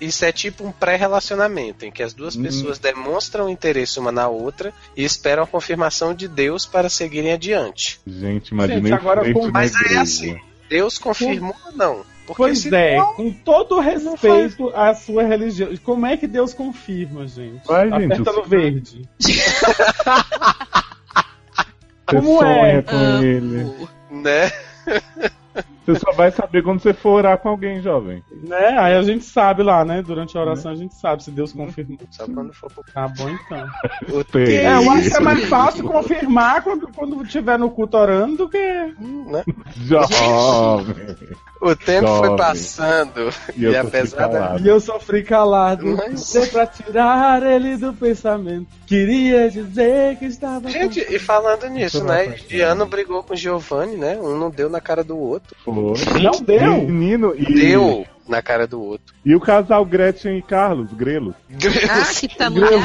Isso é tipo um pré-relacionamento, em que as duas Hum. pessoas demonstram interesse uma na outra e esperam a confirmação de Deus para seguirem adiante. Gente, imaginei Gente, agora com- Mas é assim. Deus confirmou ou não? Porque Pois é, não- com todo o respeito à sua religião. Como é que Deus confirma, gente? Vai, gente, Aperta no verde. [laughs] Você Como sonha é? com Ah, ele. né? [laughs] Você só vai saber quando você for orar com alguém, jovem. Né? Aí a gente sabe lá, né? Durante a oração a gente sabe se Deus confirmou. Só quando for pro Tá bom então. É, eu acho que é mais fácil confirmar quando, quando estiver no culto orando do que. né? Jovem. O tempo foi Jovem. passando E e, eu tô apesar da. E eu sofri calado. Mas- Deu pra tirar ele do pensamento. Queria dizer que estava. Gente, e falando nisso, né? apaixonado. Giano brigou com Giovanni, né? Um não deu na cara do outro. Foi. Não deu? Menino, e, Deu na cara do outro. e o casal Gretchen e Carlos, Grelo. Ah, que tamanho.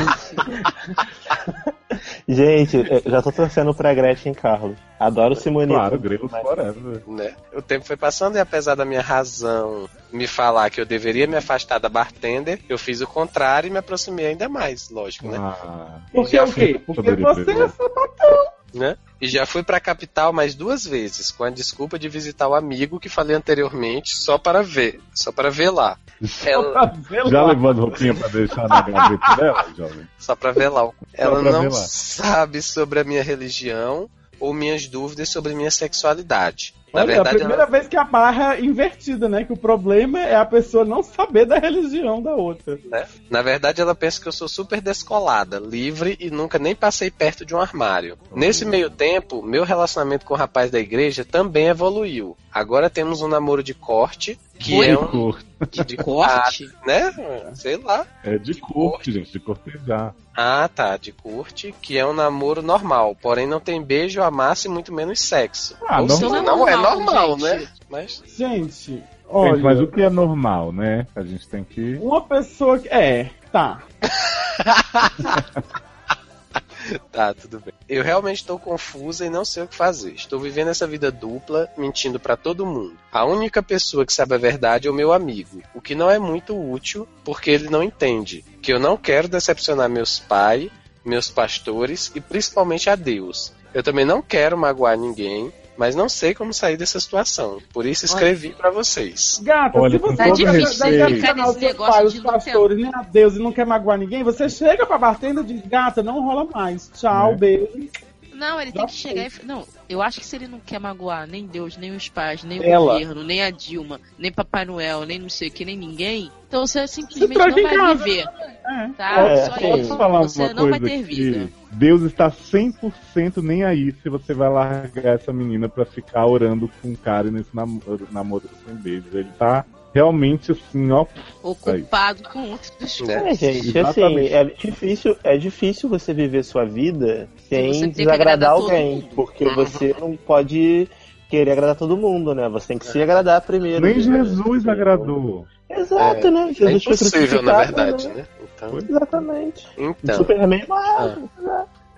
Gente, eu já tô torcendo pra Gretchen Carlos. Adoro Simone. Claro, Grelo forever. né? O tempo foi passando e apesar da minha razão me falar que eu deveria me afastar da bartender, eu fiz o contrário e me aproximei ainda mais, lógico, né? Ah, Porque o quê? fui- Porque você é sapatão. Né? E já fui pra capital mais duas vezes, com a desculpa de visitar o amigo que falei anteriormente, só para ver, só para ver lá. Ela, já levou as roupinhas pra deixar na gaveta dela, jovem? só para ver lá. Ela não sabe sobre a minha religião ou minhas dúvidas sobre minha sexualidade. Na Olha, é a verdade, primeira ela, vez que a barra é invertida, né? Que o problema é a pessoa não saber da religião da outra. né? na verdade, ela pensa que eu sou super descolada, livre e nunca nem passei perto de um armário. Nesse meio tempo, meu relacionamento com o rapaz da igreja também evoluiu. Agora temos um namoro de corte, que Oi? é De um. De, de corte? Ah, né? Sei lá. É de corte, gente, de cortejar. Ah, tá, de curte, que é um namoro normal, porém não tem beijo, amasso e muito menos sexo. Ah, Ou normal. seja, não é normal, gente. né? Mas Gente, olha. Gente, mas o que é normal, né? A gente tem que. Uma pessoa que. É, tá. [laughs] [laughs] tá, tudo bem. Eu realmente estou confusa e não sei o que fazer. Estou vivendo essa vida dupla, mentindo pra todo mundo. A única pessoa que sabe a verdade é o meu amigo, o que não é muito útil, porque ele não entende que eu não quero decepcionar meus pais, meus pastores e principalmente a Deus. Eu também não quero magoar ninguém, mas não sei como sair dessa situação. Por isso escrevi pra vocês. Gata, Olha, se você Tá todo difícil ficar não nesse de os pastores, nem a Deus e não quer magoar ninguém, você chega pra bartender e diz, gata, não rola mais. Tchau, Né? beijo. Não, ele Já tem que chegar e. Não, eu acho que se ele não quer magoar nem Deus, nem os pais, nem o Ela. governo, nem a Dilma, nem Papai Noel, nem não sei o que, nem ninguém, então você simplesmente não vai casa. viver. É. Tá? É, Só sim. isso. Posso falar Você uma não vai coisa ter que vida. Deus está 100% nem aí se você vai largar essa menina pra ficar orando com um cara nesse namoro, namoro sem beijo. Ele tá realmente assim, ó. Ocupado com outras Né? É, gente, Exatamente. assim, é difícil, é difícil você viver sua vida sem desagradar alguém, porque você não pode querer agradar todo mundo, né? Você tem que se agradar primeiro. Nem né? Jesus agradou. Exato, né? É Jesus foi impossível, na verdade, né? né? Então, Exatamente. então Superman morreu.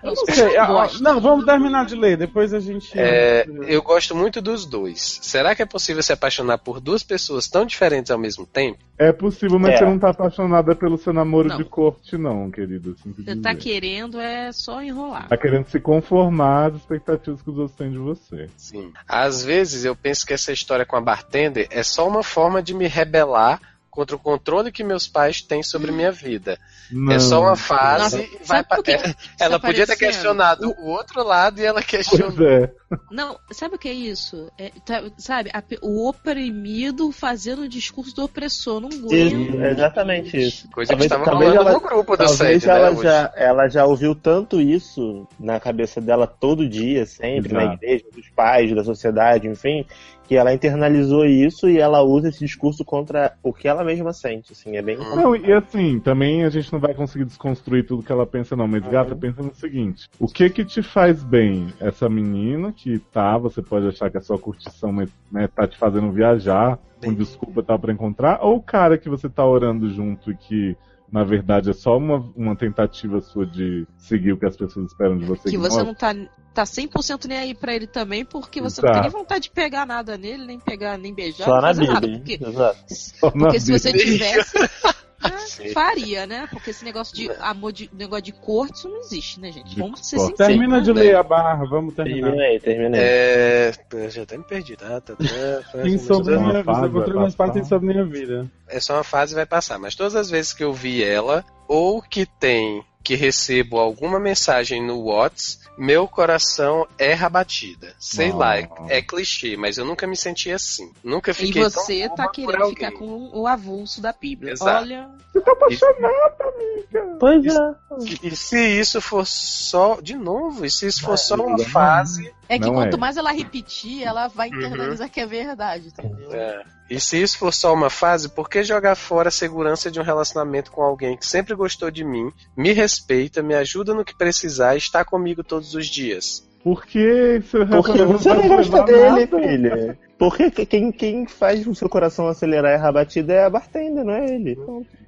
Eu não sei. Não, vamos terminar de ler, depois a gente. é, eu gosto muito dos dois. Será que é possível se apaixonar por duas pessoas tão diferentes ao mesmo tempo? É possível, mas É. você não tá apaixonada pelo seu namoro Não. de corte, não, querido. sinto Você dizer. tá querendo é só enrolar. Tá querendo se conformar às expectativas que os outros têm de você. Sim. Às vezes eu penso que essa história com a bartender é só uma forma de me rebelar contra o controle que meus pais têm sobre minha vida. Não. É só uma fase Nossa, e vai que é, que Ela tá podia ter questionado o outro lado e ela questionou. É. Não, sabe o que é isso? É, tá- sabe, a o oprimido fazendo o discurso do opressor. Não Isso, aguento. exatamente isso. Coisa que Talvez- estava talvez rolando ela- no grupo do Talvez SED, né? ela, hoje. já, ela já ouviu tanto isso na cabeça dela todo dia, sempre, na Exato. igreja, dos pais, da sociedade, enfim, que ela internalizou isso e ela usa esse discurso contra o que ela mesma sente. Assim, é bem Não, e assim, também a gente não vai conseguir desconstruir tudo que ela pensa, não. Mas, gata, pensa no seguinte: o que que te faz bem? Essa menina que tá, você pode achar que é só curtição, mas né, tá te fazendo viajar, com desculpa tá pra encontrar, ou o cara que você tá orando junto e que. Na verdade, é só uma, uma tentativa sua de seguir o que as pessoas esperam de você. Que não você é- não tá, tá 100% nem aí pra ele também, porque você Exato. não tem nem vontade de pegar nada nele, nem pegar, nem beijar, só na fazer nada. Bíblia. Porque, Exato. só na porque se você Bíblia. tivesse, [laughs] [laughs] né, faria, né? Porque esse negócio de amor, de, negócio de corte, isso não existe, né, gente? Vamos ser sinceros. Termina de ler a barra, vamos terminar. Terminei, terminei. É, eu já até me perdi, tá? tá, tá Tem sobre Uma minha vida. fase mais parte passar. tem sobre minha vida. é só uma fase e vai passar. Mas todas as vezes que eu vi ela, ou que tem que recebo alguma mensagem no Whats, meu coração erra a batida. Sei Oh. lá, é, é clichê, mas eu nunca me senti assim. Nunca E fiquei tão você boba tá querendo ficar com o avulso da Bíblia. Exato. Olha, Você tá apaixonada, amiga. Pois é. E, e se isso for só. De novo, e se isso for Ah, só uma amiga, fase. é que Não quanto é. mais ela repetir, ela vai internalizar que é verdade, entendeu? é, e se isso for só uma fase, por que jogar fora a segurança de um relacionamento com alguém que sempre gostou de mim, me respeita, me ajuda no que precisar e está comigo todos os dias? Porque você Porque você não gosta dele, nada. filha. Porque que- quem, quem faz o seu coração acelerar e errar a batida é a bartender, não é ele.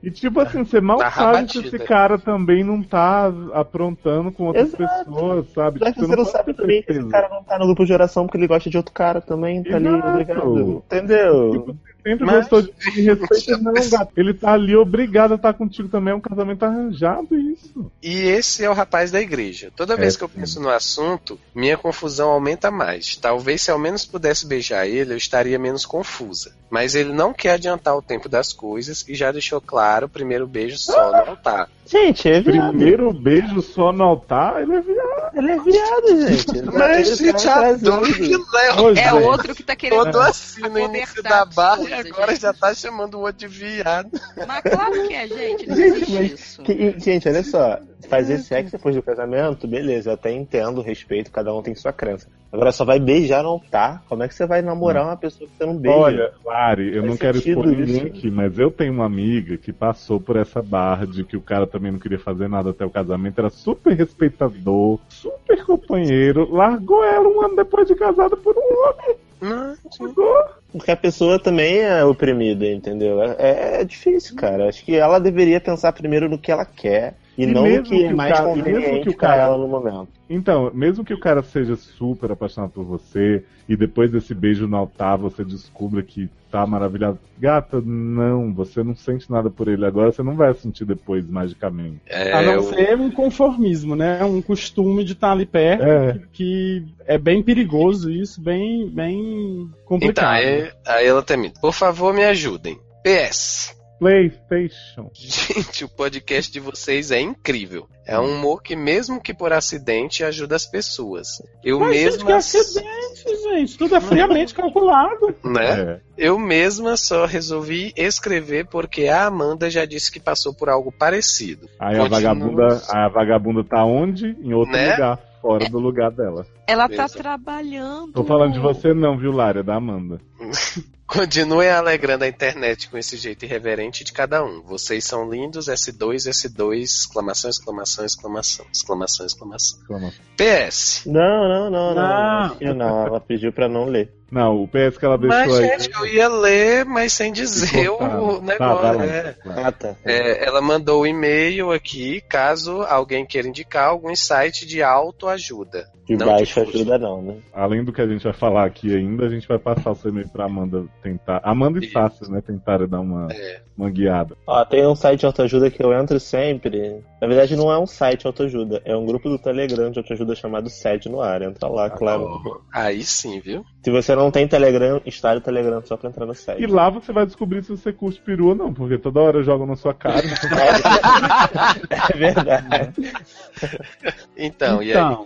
E tipo assim, você mal Tá sabe se esse cara também não tá aprontando com outras Exato. pessoas, sabe? Que Tipo, você não sabe também que esse cara não tá no grupo de oração porque ele gosta de outro cara também, tá ali, Exato. obrigado. Entendeu? Sempre Mas- gostou de mim, [laughs] respeita não, gato. Ele tá ali obrigado a estar contigo também, é um casamento arranjado isso. E esse é o rapaz da igreja. Toda vez É, que eu sim. penso no assunto, minha confusão aumenta mais. Talvez se ao menos pudesse beijar ele, eu estaria menos confusa. Mas ele não quer adiantar o tempo das coisas e já deixou claro o primeiro beijo só no altar. Gente, é viado. Primeiro beijo só no altar, ele é viado. Ele é viado, gente. Mas, gente, adoro que Léo Pois É outro que tá querendo. todo assim no início da barra e agora gente. já tá chamando o outro de viado. Mas claro que é, gente. Não Gente, existe mas isso. Que- gente, olha só, fazer sexo depois do casamento, beleza, eu até entendo, respeito, cada um tem sua crença. Agora só vai beijar no altar, como é que você vai namorar uma pessoa que você não beija? Olha, Lari, eu Faz não quero expor ninguém isso. aqui, mas eu tenho uma amiga que passou por essa barra de que o cara também não queria fazer nada até o casamento, era super respeitador, super companheiro, largou ela um ano depois de casada por um homem. Não. Porque a pessoa também é oprimida, entendeu? É, é difícil, cara. Acho que ela deveria pensar primeiro no que ela quer e, E não mesmo que que é o mais cara- mesmo conveniente que o cara- ela no momento. Então, mesmo que o cara seja super apaixonado por você e depois desse beijo no altar você descubra que tá maravilhado, gata, não, você não sente nada por ele agora, você não vai sentir depois magicamente. É, A não eu- ser um conformismo, né? Um costume de estar ali perto, É. que, que é bem perigoso isso, bem, bem Então, complicado. aí, aí ela termina. Por favor, me ajudem. PS. PlayStation. Gente, o podcast de vocês é incrível. É um humor que, mesmo que por acidente, ajuda as pessoas. Eu Mas, gente, mesma. que acidente, gente. Tudo é friamente calculado. Né? É. Eu mesma só resolvi escrever porque a Amanda já disse que passou por algo parecido. Aí a vagabunda, a vagabunda tá onde? Em outro Né? lugar, fora do lugar dela. Ela tá Beleza. trabalhando. Tô falando de você não, viu, Lara? É da Amanda. [laughs] Continuem alegrando a internet com esse jeito irreverente de cada um. Vocês são lindos, S2, S2, exclamação, exclamação, exclamação, exclamação, exclamação. Exclamação. PS. Não, não, não, não. Não. Não. Ela pediu pra não ler. Não, o PS que ela deixou Mas, aí. gente, eu ia ler, mas sem dizer o Tá, negócio. vai lá. é. Ah, tá. É, ela mandou o e-mail aqui, caso alguém queira indicar algum site de autoajuda. De Não baixo curso. ajuda não, né? Além do que a gente vai falar aqui ainda, a gente vai passar o seu e-mail pra Amanda tentar. Amanda e Isso. Sácio, né? Tentaram dar uma, É. uma guiada. Ó, tem um site de autoajuda que eu entro sempre. Na verdade, não é um site de autoajuda, é um grupo do Telegram de autoajuda chamado Sede no Ar. Entra lá, claro. Aí sim, viu? Se você não tem Telegram, instale o Telegram só pra entrar no E site. lá você vai descobrir se você curte peru ou não, porque toda hora jogam na sua cara. [laughs] É verdade. Então, e aí?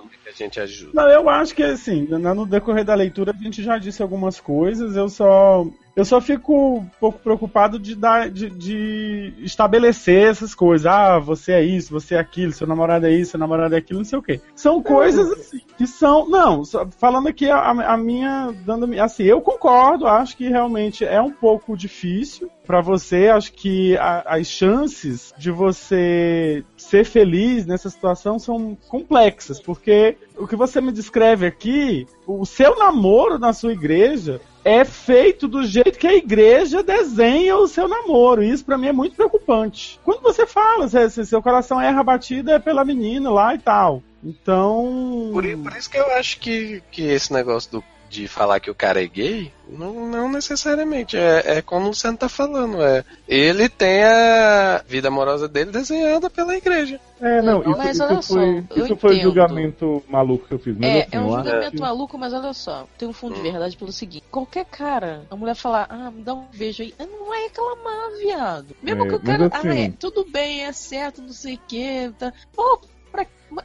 A gente ajuda? Não, eu acho que assim, no decorrer da leitura a gente já disse algumas coisas, eu só. Eu só fico um pouco preocupado de, dar, de, de estabelecer essas coisas. Ah, você é isso, você é aquilo, seu namorado é isso, seu namorado é aquilo, não sei o quê. São coisas assim, que são. Não, falando aqui a, a minha. Dando, assim, eu concordo, acho que realmente é um pouco difícil pra você. Acho que a- as chances de você ser feliz nessa situação são complexas, porque o que você me descreve aqui, o seu namoro na sua igreja é feito do jeito que a igreja desenha o seu namoro. E isso pra mim é muito preocupante. Quando você fala, se seu coração erra a batida é pela menina lá e tal. Então. Por, por isso que eu acho que, que esse negócio do, de falar que o cara é gay, não, não necessariamente. É, é como o Santo tá falando. É, ele tem a vida amorosa dele desenhada pela igreja. É, não, Não, isso, mas isso olha só, foi, eu isso foi o entendo. julgamento maluco que eu fiz. Mas É, assim, é um julgamento maluco, mas olha só, tem um fundo de verdade pelo seguinte: qualquer cara, a mulher falar, ah, me dá um beijo aí, não vai reclamar, viado. Mesmo É, que o cara, assim- ah, é, tudo bem, é certo, não sei o que, tá. Pô,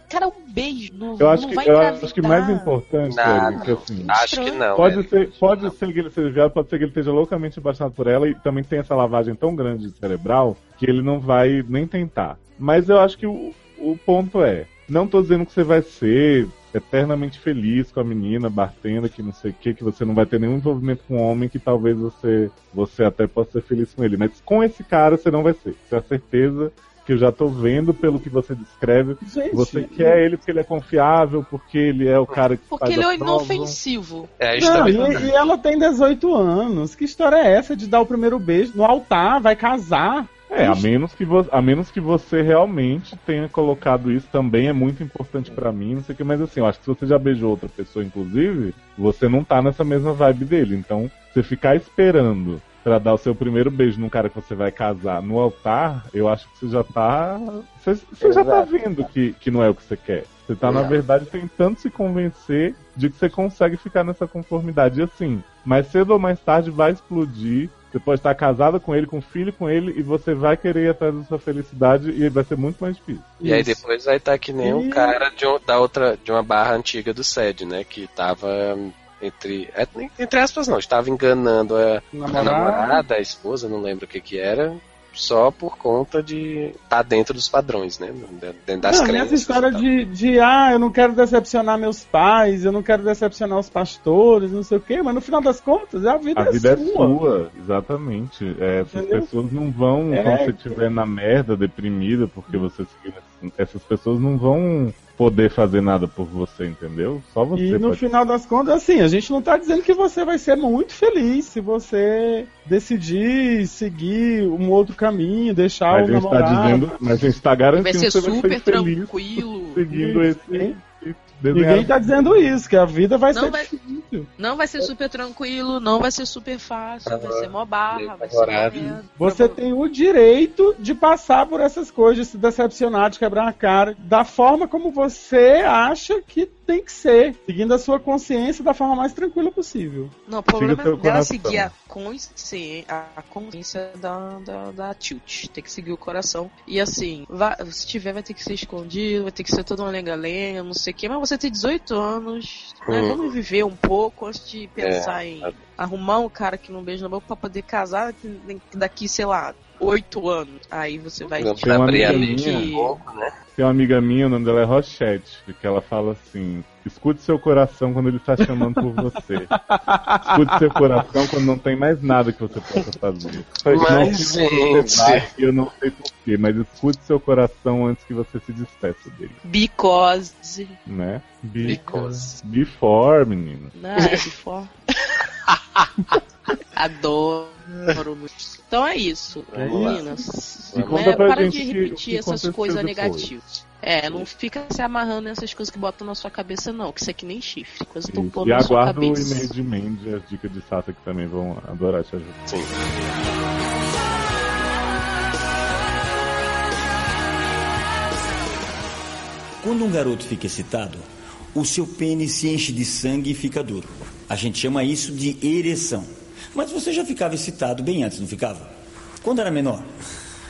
cara, um beijo, não, Eu acho não que, eu engravidar. acho que mais importante. Eric, que assim, Acho que não. Pode Eric. ser, pode ser que ele seja viado, pode ser que ele esteja loucamente apaixonado por ela e também tem essa lavagem tão grande cerebral que ele não vai nem tentar. Mas eu acho que o, o ponto é, não tô dizendo que você vai ser eternamente feliz com a menina, batendo, que não sei o que, que você não vai ter nenhum envolvimento com um homem que talvez você, você até possa ser feliz com ele. Mas com esse cara você não vai ser. Isso é a certeza que eu já tô vendo pelo que você descreve. Gente, Você quer ele porque ele é confiável, porque ele é o cara que Porque faz ele a é prova. inofensivo. É, Não, e, e ela tem 18 anos. Que história é essa de dar o primeiro beijo no altar? Vai casar? É, a menos, que a menos que você realmente tenha colocado isso também é muito importante pra mim, não sei o que, mas assim, eu acho que se você já beijou outra pessoa, inclusive, você não tá nessa mesma vibe dele. Então, você ficar esperando pra dar o seu primeiro beijo num cara que você vai casar no altar, eu acho que você já tá. Você, você já tá vendo que, que não é o que você quer. Você tá, na verdade, tentando se convencer de que você consegue ficar nessa conformidade. E assim, mais cedo ou mais tarde vai explodir. Você pode estar casada com ele, com filho com ele, e você vai querer ir atrás da sua felicidade e vai ser muito mais difícil. E aí Isso. depois vai estar que nem o E- cara de, um- da outra, de uma barra antiga do SED, né? Que tava entre. é, entre aspas não, estava enganando a, a Namorada. namorada, a esposa, não lembro o que que era, só por conta de estar tá dentro dos padrões, né? Dentro das não, crenças. nessa história de, de, ah, eu não quero decepcionar meus pais, eu não quero decepcionar os pastores, não sei o quê, mas no final das contas, a vida, A vida é é sua. sua, exatamente. É, essas pessoas não vão, É. quando você estiver na merda, deprimida, porque você seguiu nesse- essas pessoas não vão poder fazer nada por você, entendeu? Só você E no pode. final das contas, assim, a gente não tá dizendo que você vai ser muito feliz se você decidir seguir um outro caminho, deixar Mas o a gente tá namorado. dizendo, mas a gente tá Vai garantindo ser que você vai super ser feliz tranquilo. seguindo Isso, esse, hein? Ninguém tá dizendo isso, que a vida vai Não ser vai- difícil. Não vai ser super tranquilo, não vai ser super fácil, vai ser mó barra, vai ser. Você tem o direito de passar por essas coisas, de se decepcionar, de quebrar a cara, da forma como você acha que tem que ser, seguindo a sua consciência da forma mais tranquila possível. Não, o problema é dela seguir a consciência, a consciência da, da, da tilt. Tem que seguir o coração. E assim, vai- se tiver, vai ter que ser escondido, vai ter que ser toda uma lenga-lenga, não sei o quê. Mas você tem 18 anos, né? Hum. Vamos viver um pouco antes de pensar em arrumar um cara que não beija na boca pra poder casar daqui, sei lá, 8 anos. Aí você vai Tem uma abrir a amiga mente minha- pouco, né? Tem uma amiga minha, o nome dela é Rochette, que ela fala assim: escute seu coração quando ele está chamando por você. escute seu coração quando não tem mais nada que você possa fazer. Mas, não onde gente. vai, eu não sei porquê, mas escute seu coração antes que você se despeça dele, Because. né? Be- Because. Before, menino. Não, é before. [laughs] Adoro. Então é isso, É meninas. Conta pra para de repetir essas coisas negativas. É, não fica se amarrando nessas coisas que botam na sua cabeça, não. Que isso aqui nem chifre. Coisa Isso. E na sua aguardo o e-mail de Mandy e as dicas de Sassa que também vão adorar te ajudar. Sim. Quando um garoto fica excitado, o seu pênis se enche de sangue e fica duro. A gente chama isso de ereção. Mas você já ficava excitado bem antes, não ficava? Quando era menor?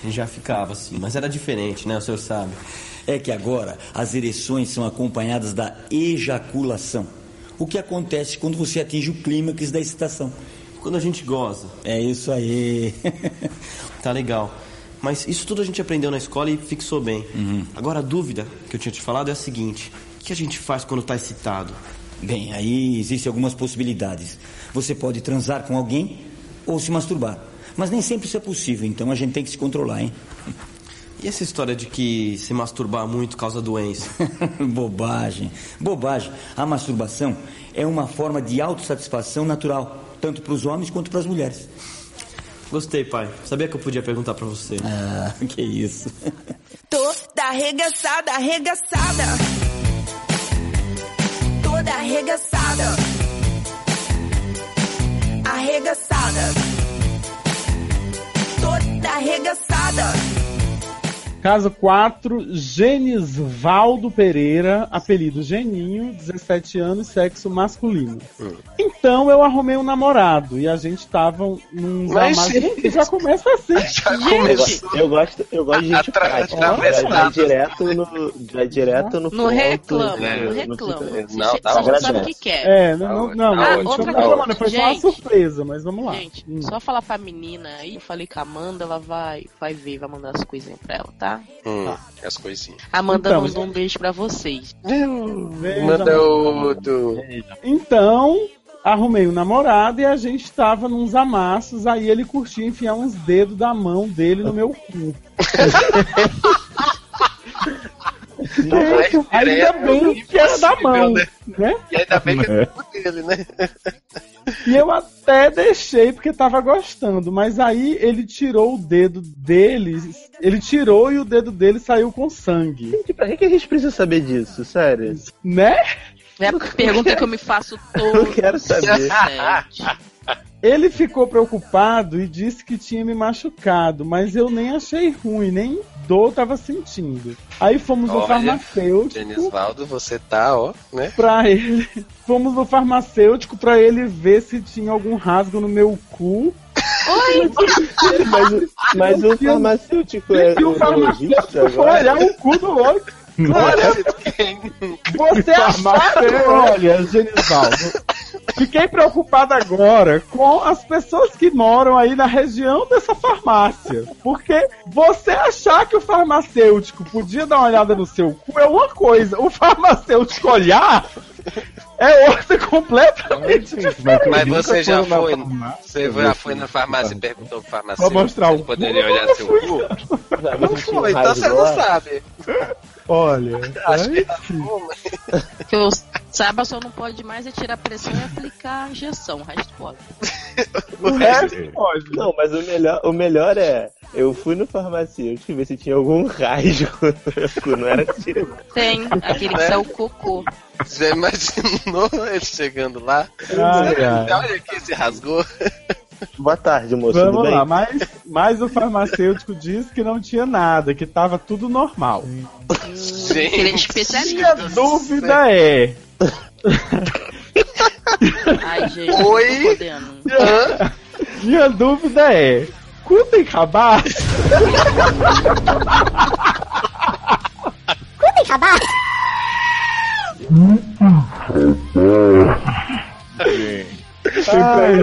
Já ficava assim, mas era diferente, né? O senhor sabe. É que agora as ereções são acompanhadas da ejaculação. O que acontece quando você atinge o clímax da excitação. Quando a gente goza. É isso aí. Tá legal. Mas isso tudo a gente aprendeu na escola e fixou bem. Agora a dúvida que eu tinha te falado é a seguinte: o que a gente faz quando tá excitado? Bem, aí existem algumas possibilidades. Você pode transar com alguém ou se masturbar. Mas nem sempre isso é possível, então a gente tem que se controlar, hein? E essa história de que se masturbar muito causa doença? [laughs] Bobagem. Bobagem. A masturbação é uma forma de autossatisfação natural, tanto para os homens quanto para as mulheres. Gostei, pai. Sabia que eu podia perguntar pra você. Ah, [laughs] que isso. Toda arregaçada, arregaçada. Toda arregaçada arregaçada. Toda arregaçada. Caso 4, Genisvaldo Pereira, apelido Geninho, 17 anos, sexo masculino. Então eu arrumei um namorado e a gente tava num gente, já começa assim. [laughs] Já go- eu gosto, eu gosto de gente Atra- prática. Vai, direto no, vai direto no Não ponto, reclama, né? não reclama. Não, Você tá já sabe o que quer. É, não, não, não, Ah, gente, outra não reclamando, foi só uma surpresa, mas vamos lá. Gente, Hum. só falar pra menina aí, eu falei com a Amanda, ela vai, vai ver, vai mandar as coisinhas pra ela, tá? Hum, as coisinhas. A Amanda Então, mandou um beijo pra vocês. Veja, Manda outro. Então, arrumei um namorado e a gente tava nos amassos, aí ele curtia enfiar uns dedos da mão dele no meu cu. [laughs] Mais Ainda direto bem que era da mão, né? né? E ainda bem que o dele, né? E eu até deixei porque tava gostando, mas aí ele tirou o dedo dele, ele tirou e o dedo dele saiu com sangue, Gente, pra que a gente precisa saber disso? Sério. né? É a pergunta que eu me faço [laughs] Eu todo. quero saber. Ele ficou preocupado e disse que tinha me machucado, mas eu nem achei ruim, nem dor tava sentindo. Aí fomos no Olha, farmacêutico Genisvaldo, você tá, ó, né? pra [laughs] ele. Fomos no farmacêutico pra ele ver se tinha algum rasgo no meu cu. [laughs] mas, o- mas o farmacêutico é E o farmacêutico foi olhar o cu do outro. Olha, você achava, olha, Genivaldo. Fiquei preocupado agora com as pessoas que moram aí na região dessa farmácia. Porque você achar que o farmacêutico podia dar uma olhada no seu cu é uma coisa. O farmacêutico olhar é outra completamente. Mas nunca você já foi, você já foi na farmácia e perguntou pro farmacêutico Pra mostrar se o ele cu? poderia olhar não seu cu? Não foi, então você não sabe. Olha, [laughs] Acho que tá Que [laughs] eu saiba, só não pode mais é tirar a pressão e aplicar a injeção. O resto pode. [laughs] o resto pode. Não, mas o melhor, o melhor é, eu fui no farmacêutico ver se tinha algum rasgo cu, não era tiro. Tem, aquele que É. sai o cocô. Já imaginou ele chegando lá? Ai. Olha aqui, se rasgou. Boa tarde, moço, tudo Vamos bem? lá, mas, mas o farmacêutico disse que não tinha nada, que tava tudo normal. Ele é Gente, especialista. Minha dúvida é. Ai, gente, Oi? podendo. Minha dúvida é. Cu tem cabaço? Ai,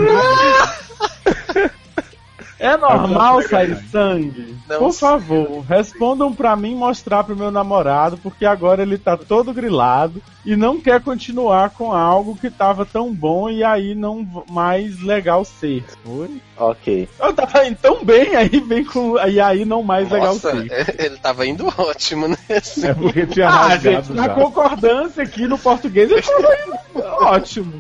[laughs] É normal sair sangue? Não Por sei. favor, respondam pra mim mostrar pro meu namorado, porque agora ele tá todo grilado e não quer continuar com algo que tava tão bom e aí não mais legal ser. Oi? Ok. Eu tava indo tão bem, aí vem com. E aí não mais legal Nossa, ser. é- ele tava indo ótimo, né? Assim. É porque tinha Ah, rasgado gente, na já. concordância aqui no português eu tava indo ótimo.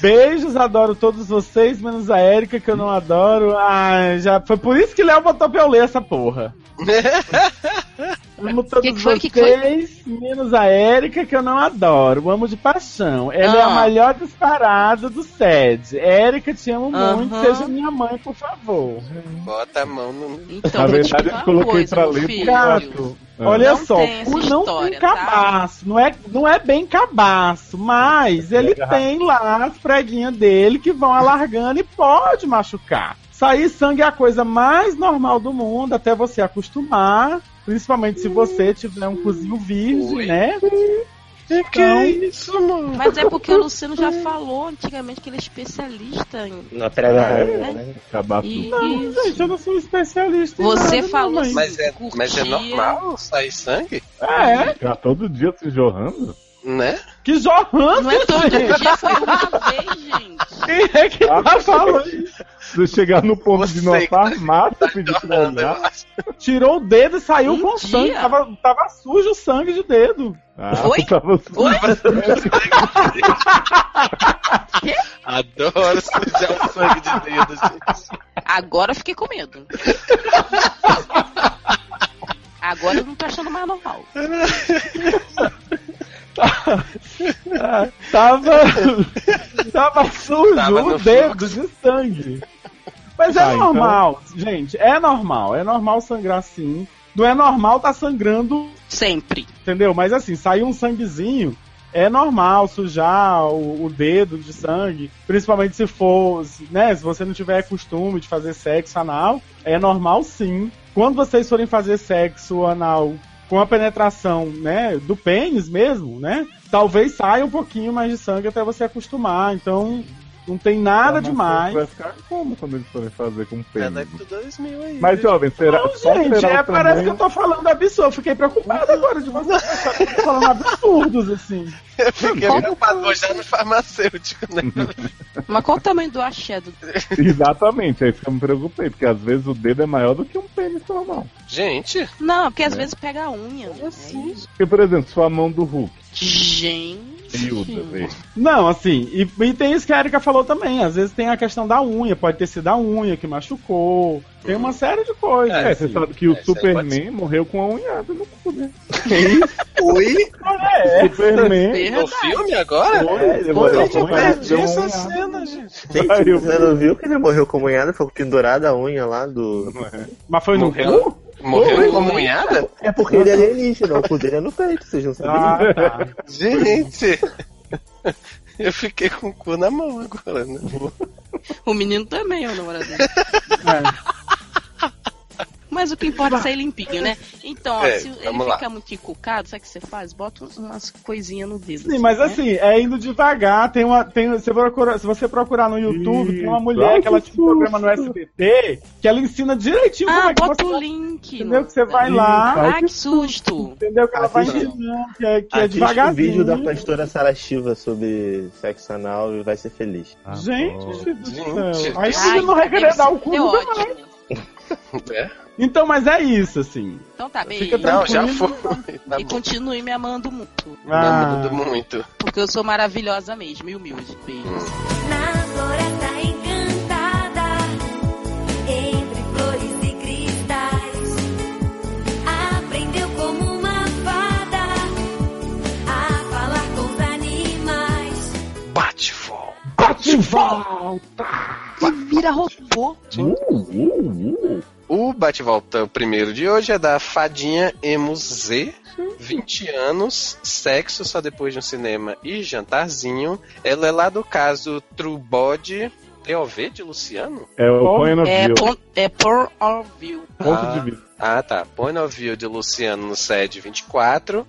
Beijos, adoro todos vocês, menos a Erika, que eu não adoro. Ah, já foi por isso que Léo botou pra eu ler essa porra. [laughs] Amo todos Que que foi, vocês, que menos a Erika, que eu não adoro. Amo de paixão. Ela é a Ah. melhor disparada do SED. Érica, te amo muito. Aham. Seja minha mãe, por favor. Bota a mão no. Então, Na verdade, eu coloquei coisa, pra ler. Gato, Ah. olha Não só, tem não história, tem tá? cabaço, não, é, não é bem cabaço, mas ele tem lá as preguinhas dele que vão alargando e pode machucar. Sair sangue é a coisa mais normal do mundo, até você acostumar, principalmente se você tiver um cozinho virgem, Oi. né? Que é isso, mano? Mas é porque o Luciano já falou antigamente que ele é especialista em. Na prega Ah, é? né? Acabar E, Não, gente, eu não sou especialista. em Você nada, falou não, mas... Mas é, mas é normal sair sangue? É, Ficar todo dia se jorrando? Né? Que jorrando, Não é todo gente. dia, foi uma vez, gente. Quem é que tá falando isso? Se chegar no ponto de ir numa Você- farmácia pedir pra olhar. Tirou o dedo e saiu Um com dia? sangue. Tava, tava sujo o sangue de dedo. Ah, Oi? [laughs] tava Oi? [laughs] Adoro sujar o sangue de dedo, gente. Agora eu fiquei com medo. Agora eu não tô achando mais normal. [laughs] Ah, tava. [laughs] tava sujo Tava o dedo de sangue. Mas é Tá, então- normal, gente. É normal. É normal sangrar sim. não é normal tá sangrando Sempre. Entendeu? Mas assim, sair um sanguezinho é normal sujar o, o dedo de sangue, principalmente se for, né, se você não tiver costume de fazer sexo anal, é normal sim. Quando vocês forem fazer sexo anal com a penetração, né, do pênis mesmo, né, talvez saia um pouquinho mais de sangue até você acostumar. Então, não tem nada demais. Vai ficar como quando eles forem fazer com É pênis? daqui 2000 aí. Mas, jovem, será. Não, só gente, será é, o parece que tamanho- eu tô falando absurdo. Eu fiquei preocupado agora de você [laughs] achar que eu tô falando absurdos, assim. Eu fiquei preocupado, vou já no farmacêutico, né? [laughs] Mas qual o tamanho do axé do Exatamente, é isso que eu me preocupei, porque às vezes o dedo é maior do que um pênis normal. Gente, Não, porque às É. vezes pega a unha. É isso. Porque, por exemplo, se for a mão do Hulk, Gente. Miúda, vê. Não, assim, e, e tem isso que a Erika falou também. Às vezes tem a questão da unha, pode ter sido a unha que machucou. Tem uma série de coisas. É, você assim. sabe que o É, pode Superman morreu com a unhada no cu, né? oi? É, Superman. No filme agora? É, ele Foi, morreu foi, com. Perdi essa cena, gente. Gente, você não viu que ele morreu com unhada? Foi pendurada a unha lá do. Mas foi no Morreu? cu? Morreu Foi. como unhada? É porque ele é alienígena, o cu dele é no peito, vocês não sabiam? Ah, tá. Gente, eu fiquei com o cu na mão agora, né? O menino também, o namorado dele. É. Mas o que importa é sair limpinho, né? Então, ó, É, se ele lá. ficar muito encucado, sabe o que você faz? Bota umas coisinhas no dedo. Sim, mas né? assim, é indo devagar. Tem uma. Tem, você procura, se você procurar no YouTube, tem uma mulher que ela tinha um programa no SBT que ela ensina direitinho como Ah, é que bota você. o link. Entendeu? no- Que você vai lá. Ah, que susto. Entendeu? Que ela vai Assiste- ensinando, que é, que é Assiste o devagarzinho. vídeo da pastora Sara Shiva sobre sexo anal e vai ser feliz. Ah, Gente bom. do Gente. céu. Aí você não vai querer deve dar ser o cu nunca mais. É? Então, mas é isso, assim. Então tá, bem. Fica Não, já foi. [laughs] Tá E bom. continue me amando muito. Ah, Amando muito. Porque eu sou maravilhosa mesmo, e humilde. Beijo. Na floresta encantada, entre flores e cristais, aprendeu como uma fada a falar com os animais. Bate vol. bate volta! E vira robô. Uh, uh, uh. O bate-volta primeiro de hoje é da Fadinha Emo Z. 20 anos, sexo só depois de um cinema e jantarzinho. Ela é lá do caso True Body POV de Luciano? É o Bom, Point of É, View. é por or view. Ponto Ah. de vista. Ah, tá. Point of View de Luciano no SED 24.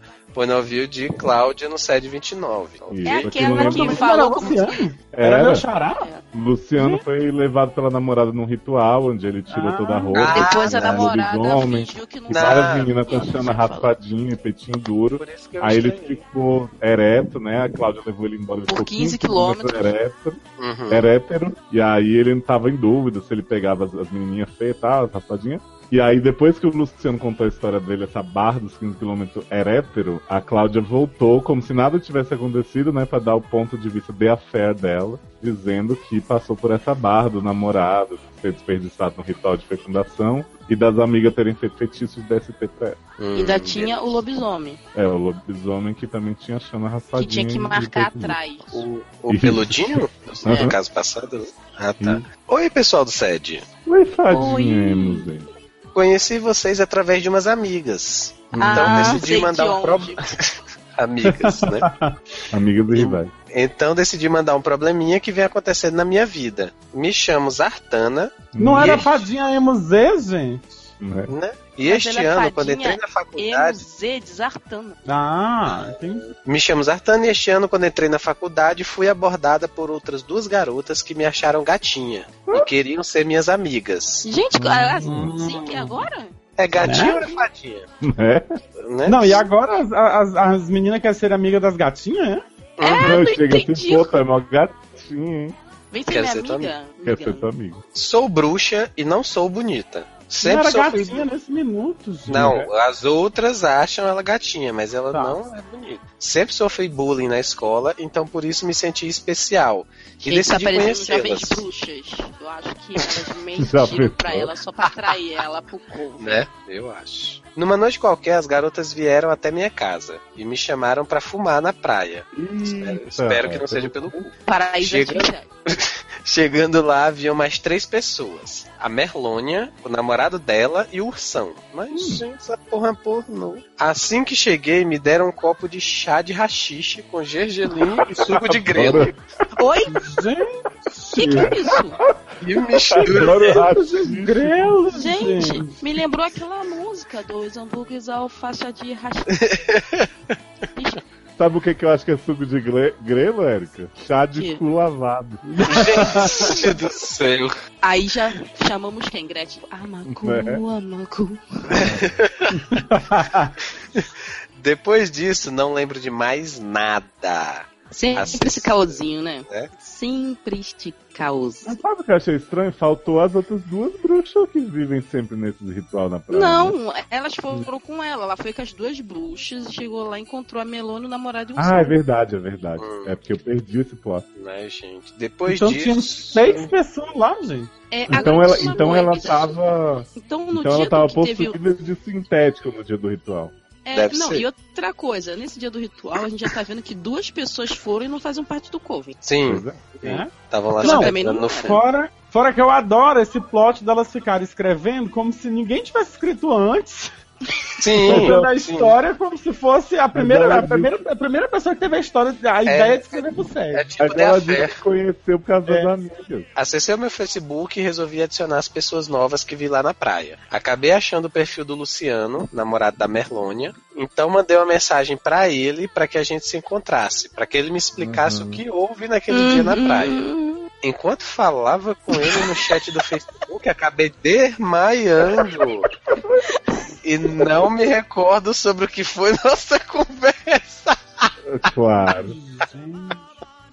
View de Cláudia no SED 29. Isso, É aquela lembro- que falou Era como Luciano? Era Era. meu xará? Luciano foi levado pela namorada num ritual onde ele tirou Ah. toda a roupa. Ah, Depois a não. namorada lobisomem. fingiu que não E várias meninas estão falou. raspadinho, peitinho duro. Que Aí ele ficou ereto, né? A Cláudia levou ele embora. ele Por ficou 15 quilômetros quilômetros. Ereto, Uhum. erétero. E aí ele não tava em dúvida se ele pegava as, as menininhas feias e tal, as raspadinhas. E aí, depois que o Luciano contou a história dele, essa barra dos 15 km erétero, a Cláudia voltou como se nada tivesse acontecido, né? Pra dar o ponto de vista de affair dela, dizendo que passou por essa barra do namorado, ser desperdiçado no ritual de fecundação e das amigas terem feito feitiços de DST pra ela. Hum, Ainda tinha o lobisomem, É, o lobisomem que também tinha chama que raspadinha. tinha que e marcar atrás. O, o peludinho? No Uhum. caso passado? Ah, tá. Oi, pessoal do SED. Oi, Oi. Conheci vocês através de umas amigas. Então Ah, decidi mandar de um problema. [laughs] amigas, né? [laughs] Amigas e rivais. Então decidi mandar um probleminha que vem acontecendo na minha vida. Me chamo Zartana, Não era este- fadinha emo Z, gente? Né? Né? E Mas este é ano, quando entrei na faculdade, EZ desartando. Ah, entendi. me chamo Zartana e este ano, quando entrei na faculdade, fui abordada por outras duas garotas que me acharam gatinha e queriam ser minhas amigas. Gente, ah, Hum. assim que é agora? É gatinha ou é fadinha? É? Né? Não, e agora as, as, as meninas querem ser amigas das gatinhas, é? É, não, não chega entendi. assim, pô, tá mó gatinho, hein? Vem ser Quer minha ser tua amiga. Quer ser Amiga. tua amiga. Sou bruxa e não sou bonita. Não Sempre era sofri. gatinha nesse minuto, gente. Não, as outras acham ela gatinha, mas ela Tá. não é bonita. Sempre sofri bullying na escola, então por isso me senti especial. E Quem tá decidi jovens conhecê-las. bruxas. Eu acho que elas [laughs] mentiram pra ela só pra atrair ela pro povo. Né? Eu acho. Numa noite qualquer, as garotas vieram até minha casa e me chamaram pra fumar na praia. Espero, espero que não seja pelo cu. Paraíso Chega. [laughs] Chegando lá, haviam mais três pessoas. A Merlônia, o namorado dela e o Ursão. Mas, gente, essa porra é pornô. Assim que cheguei, me deram um copo de chá de rachixe com gergelim e suco de [laughs] grelo. Oi? Gente, Que que é isso? E mistura. Grelo, Gente, me lembrou aquela música dos hambúrgueres ao faixa de racha. [laughs] Sabe o que, que eu acho que é suco de gle- grelo, Érica? Chá de Que? cu lavado. Gente do céu. Aí já chamamos quem? Gretchen? Amacu, É. amacu. [laughs] Depois disso, não lembro de mais nada. Sempre esse caosinho, né? É? Sempre este caos. Mas sabe o que eu achei estranho? Faltou as outras duas bruxas que vivem sempre nesses ritual na praia. né? Não, elas foram com ela. Ela foi com as duas bruxas e chegou lá e encontrou a Melone, o namorado e o Ah, é verdade, é verdade. Hum. É porque eu perdi esse plot. Né, gente? Depois então disso. tinha seis pessoas lá, gente. É, Então ela, então ela tava. Então no Então ela dia tava do que teve. possuída de sintético no dia do ritual. É, Deve não, ser. e outra coisa, nesse dia do ritual a gente já tá vendo que duas pessoas foram e não fazem parte do Coven. Sim, Pois é. É? estavam lá Não, se também não no era. fundo. Fora, fora que eu adoro esse plot delas ficarem escrevendo como se ninguém tivesse escrito antes. Sim, Contando a sim. história como se fosse a primeira, a primeira, a primeira pessoa que teve a história, a ideia de escrever pro Sérgio. É tipo Agora The ela Affair. disse que conheceu por causa É. das amigas. Acessei o meu Facebook e resolvi adicionar as pessoas novas que vi lá na praia. Acabei achando o perfil do Luciano, namorado da Merlônia, então mandei uma mensagem pra ele pra que a gente se encontrasse, pra que ele me explicasse Uhum. o que houve naquele dia na praia. Enquanto falava com ele no chat do Facebook, acabei desmaiando. E não me recordo sobre o que foi nossa conversa. Claro.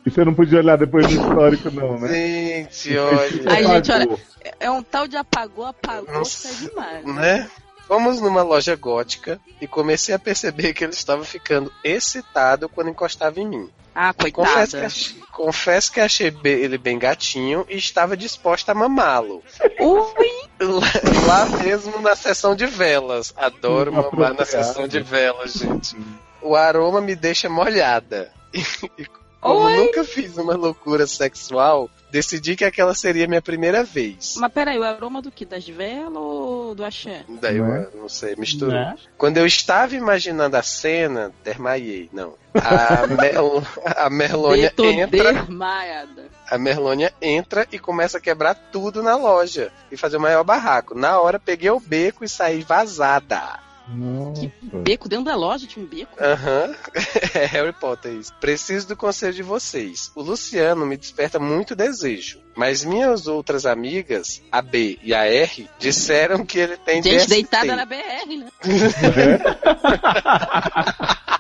E você não podia olhar depois do histórico, não, né? Gente, olha. Ai, gente, olha, é um tal de apagou, apagou, Nossa, que é demais. né? Fomos numa loja gótica e comecei a perceber que ele estava ficando excitado quando encostava em mim. Ah, Confesso que, coitada. ach- confesso que achei ele bem gatinho e estava disposta a mamá-lo. Ui, Lá, lá mesmo na sessão de velas. Adoro mamar na sessão de velas, gente. O aroma me deixa molhada. [laughs] E, como Oi. nunca fiz uma loucura sexual, decidi que aquela seria minha primeira vez. mas peraí, o aroma do que? Das velas ou do axé? Daí eu Né? não sei, misturou. Né? Quando eu estava imaginando a cena, desmaiei, não. A, [laughs] Mel, a Merlônia entra, desmaiada. a Merlônia entra e começa a quebrar tudo na loja e fazer o maior barraco. Na hora peguei o beco e saí vazada. Nossa. Beco dentro da loja, tinha um beco. Aham, [laughs] é Harry Potter isso. Preciso do conselho de vocês. O Luciano me desperta muito desejo, mas minhas outras amigas, a B e a R, disseram que ele tem Gente DST. deitada na BR, né? [laughs]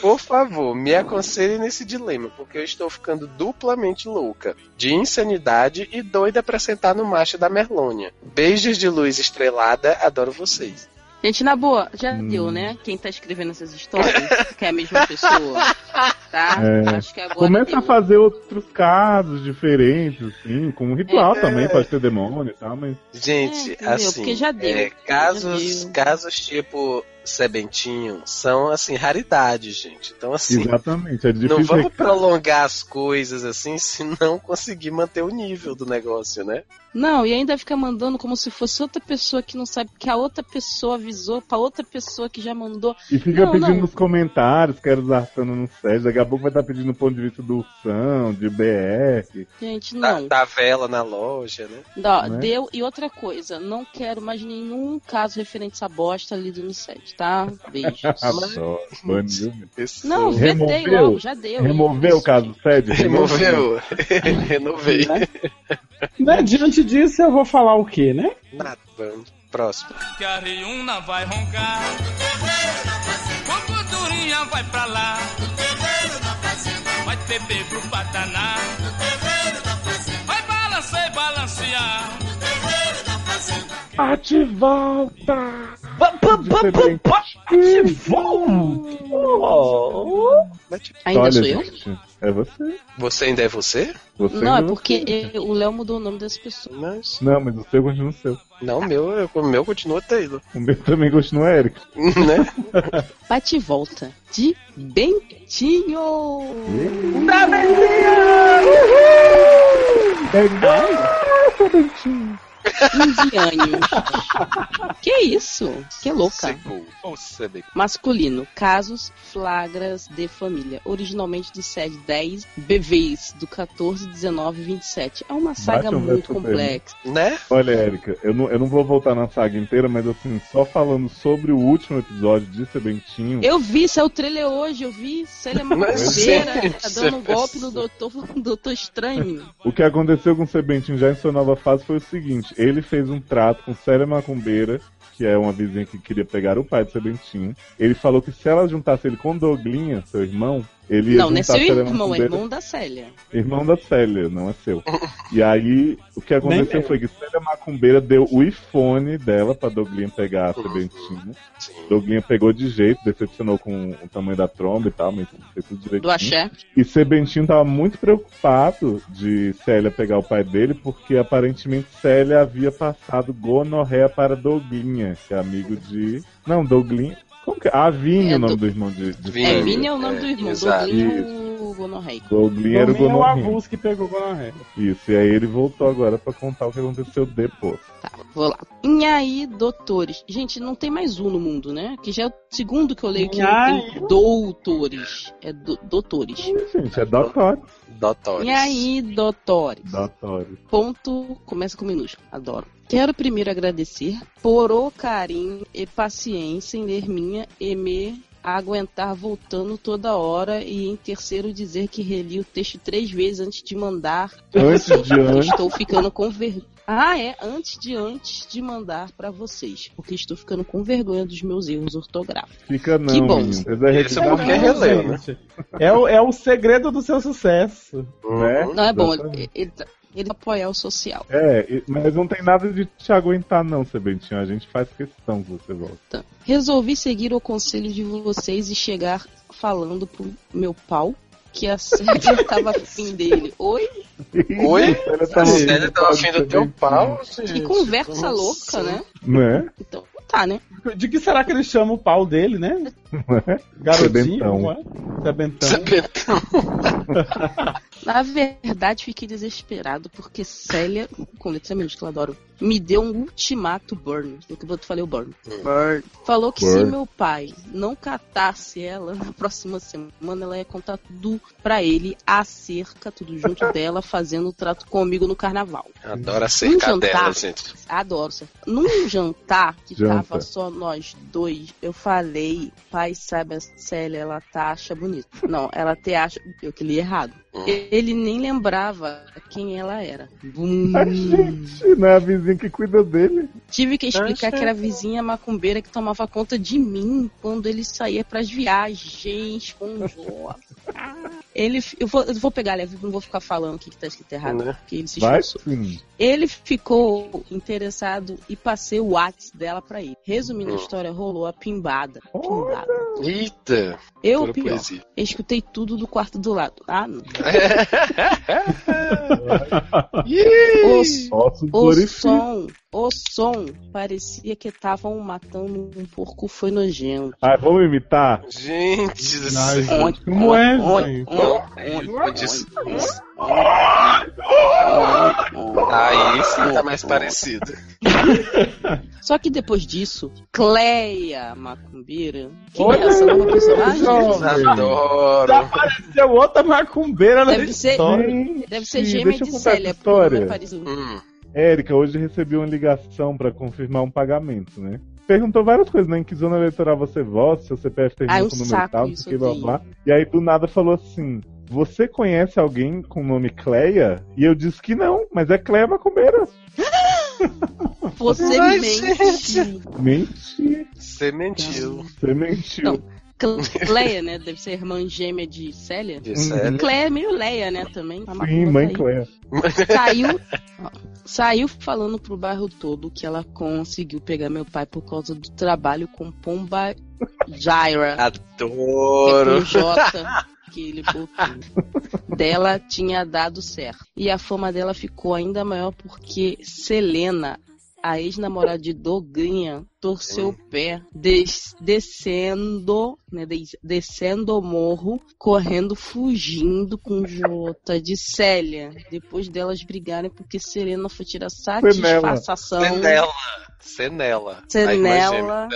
Por favor, me aconselhe nesse dilema, porque eu estou ficando duplamente louca, de insanidade e doida pra sentar no macho da Merlônia. Beijos de luz estrelada, adoro vocês. Gente, na boa, já Hum. deu, né? Quem tá escrevendo essas histórias, que é a mesma pessoa, tá? [laughs] É. Acho que agora Começa deu. a fazer outros casos diferentes, assim, como ritual É. também, pode ter demônio e tal, mas. Gente, É, assim, Porque já deu, é, já casos, deu. casos tipo Sebentinho são assim raridades, gente. Então assim, Exatamente, é não difícil. vamos prolongar as coisas assim se não conseguir manter o nível do negócio, né? Não, e ainda fica mandando como se fosse outra pessoa que não sabe que a outra pessoa avisou pra outra pessoa que já mandou. E fica Não, pedindo não. nos comentários, quero usar Artano no SED, daqui a pouco vai estar pedindo o ponto de vista do Ursão, de BR. Gente, Da, não. da vela na loja, né? Dá, Né? Deu. E outra coisa, não quero mais nenhum caso referente a essa bosta ali do Unicef, tá? Beijos. [laughs] Baniu. Não, vetei Removeu? logo, já deu. Removeu o caso SED? Removeu. [laughs] Renovei. Né, Diante disso, eu vou falar o quê, né? Nada. Próximo. Que a Riuna vai roncar. Com gordurinha vai pra lá. Vai beber pro Pataná. Vai balançar e balancear. Bate volta! Que volta! Ainda Olha, sou eu? É você. Você ainda é você? você Não, é ainda porque eu- o Léo mudou o nome das pessoas. Mas. Não, mas o seu continua o seu. Não, o meu, eu- o meu continua Taylor. O meu também continua Eric. [laughs] né? Bate e volta de Bentinho. Da Belinha! Uhul! Ah, Sebentinho. Indianos. que isso? Que louca. Masculino. Casos, flagras de família. Originalmente do SED 10, BVs, do 14, 19 e 27. É uma saga muito complexa. Né? Olha, Érica, eu não, eu não vou voltar na saga inteira, mas assim, só falando sobre o último episódio de Sebentinho. Eu vi, saiu o trailer hoje, eu vi Célia Mas, Macumbeira gente, tá dando um golpe no doutor, [laughs] doutor Estranho. O que aconteceu com o Sebentinho já em sua nova fase foi o seguinte: ele fez um trato com Célia Macumbeira, que é uma vizinha que queria pegar o pai do Sebentinho. Ele falou que se ela juntasse ele com Douglinha, seu irmão, ele Não, não é seu irmão, é irmão da Célia. Irmão da Célia, não é seu. [laughs] E aí, o que aconteceu foi que Célia Macumbeira deu o iPhone dela pra Douglinha pegar a Sebentinho. Douglinha pegou de jeito, decepcionou com o tamanho da tromba e tal, mas fez tudo direitinho. Do axé. E Sebentinho tava muito preocupado de Célia pegar o pai dele, porque aparentemente Célia havia passado gonorreia para Douglinha, que é amigo de. Não, Douglinha. Como que é? Ah, Vini É o nome do- do irmão de, de Vini. É. Vini é o nome É, do irmão, exato. Douglinho é o. Douglinha era o Também é o gonorreia. avulso que pegou gonorreia. Isso, e aí ele voltou agora pra contar o que aconteceu depois. Tá, vou lá. Inhaí Doutores. Gente, não tem mais um no mundo, né? Que já é o segundo que eu leio que não tem doutores. É do, doutores. Gente, é Dotores. Dotores. Inhaí Doutores. Dotores. Ponto. Começa com minúsculo. Adoro. Quero primeiro agradecer por o carinho e paciência em ler minha e me aguentar voltando toda hora e em terceiro dizer que reli o texto três vezes antes de mandar. Antes de Porque [laughs] antes. Estou ficando com vergonha. Ah, é, antes de antes de mandar pra vocês, porque estou ficando com vergonha dos meus erros ortográficos. Fica não, Que bom. Vocês é porque releu, né? É o, é o segredo do seu sucesso. né? Não é bom, ele, ele, ele apoiar o social. É, mas não tem nada de te aguentar não, Sebentinho. A gente faz questão que você volta. Então, resolvi seguir o conselho de vocês e chegar falando pro meu pau que a Sérgio [laughs] tava afim dele. Oi? Oi? A Célia tava afim do teu pau? Que gente? conversa Como louca, assim? né? Né? Então, tá, né? De que será que ele chama o pau dele, né? [laughs] Garotinho, Sebentão. é? Sebentão. Sebentão. [laughs] Na verdade, fiquei desesperado porque Célia, com letra minúscula, adoro, me deu um ultimato burn. Eu que eu falei o burn. Burn. Falou que se Burn. meu pai não catasse ela na próxima semana, ela ia contar tudo pra ele acerca, tudo junto [laughs] dela, fazendo o trato comigo no carnaval. Adoro a cerca Um jantar. dela, gente. Adoro. Num jantar que tava só nós dois, eu falei, pai, sabe, a Célia, ela tá acha bonita. Não, ela te acha. Eu que li errado. Hum. Ele nem lembrava quem ela era. Bum. A gente, não é a vizinha que cuida dele. Tive que explicar que era a vizinha macumbeira que tomava conta de mim quando ele saía pras viagens com o Jó. [laughs] Ele, eu vou, eu vou pegar leve, não vou ficar falando o que, que tá escrito errado, Né? porque ele se esforçou. Ele ficou interessado e passei o WhatsApp dela pra ele. Resumindo a Hum. história, rolou a pimbada. Pimbada. Eita. Eu, pior, escutei tudo do quarto do lado. Ah, não. [laughs] O, Posso o glorificar. som, o som parecia que estavam matando um porco foi nojento. Ah, vamos imitar? Gente do céu. gente, como é, gente? Aí sim tá mais parecido. Só que depois disso, Cleia Macumbeira, que Olha é essa nova personagem? Adoro. Já apareceu outra macumbeira na Deve ser- história. Deve ser gêmea deixa eu de Célia, história. é parecido. Hum. Érica, hoje recebi uma ligação pra confirmar um pagamento, né? Perguntou várias coisas, né? Em que zona eleitoral você vota, seu CPF termina Ai, um com o número tal, não sei o que, blá, blá. E aí do nada falou assim: Você conhece alguém com o nome Cleia? E eu disse que não, mas é Cleia Macumbeira. Você Ai, mente. Menti, Você mentiu. você mentiu. Não. Cleia, né? Deve ser irmã gêmea de Célia. De Célia. Cleia é meio Leia, né? Também. A Sim, mãe tá aí. Cleia. Saiu, saiu falando pro bairro todo que ela conseguiu pegar meu pai por causa do trabalho com Pomba Jaira. É Adoro. com J que ele botou. Dela tinha dado certo. E a fama dela ficou ainda maior porque Selena a ex-namorada de Doglinha torceu o pé des- descendo, né, des- descendo o morro, correndo, fugindo com Jota de Célia. Depois delas brigarem porque Serena foi tirar satisfação. Senela. Senela. Senela.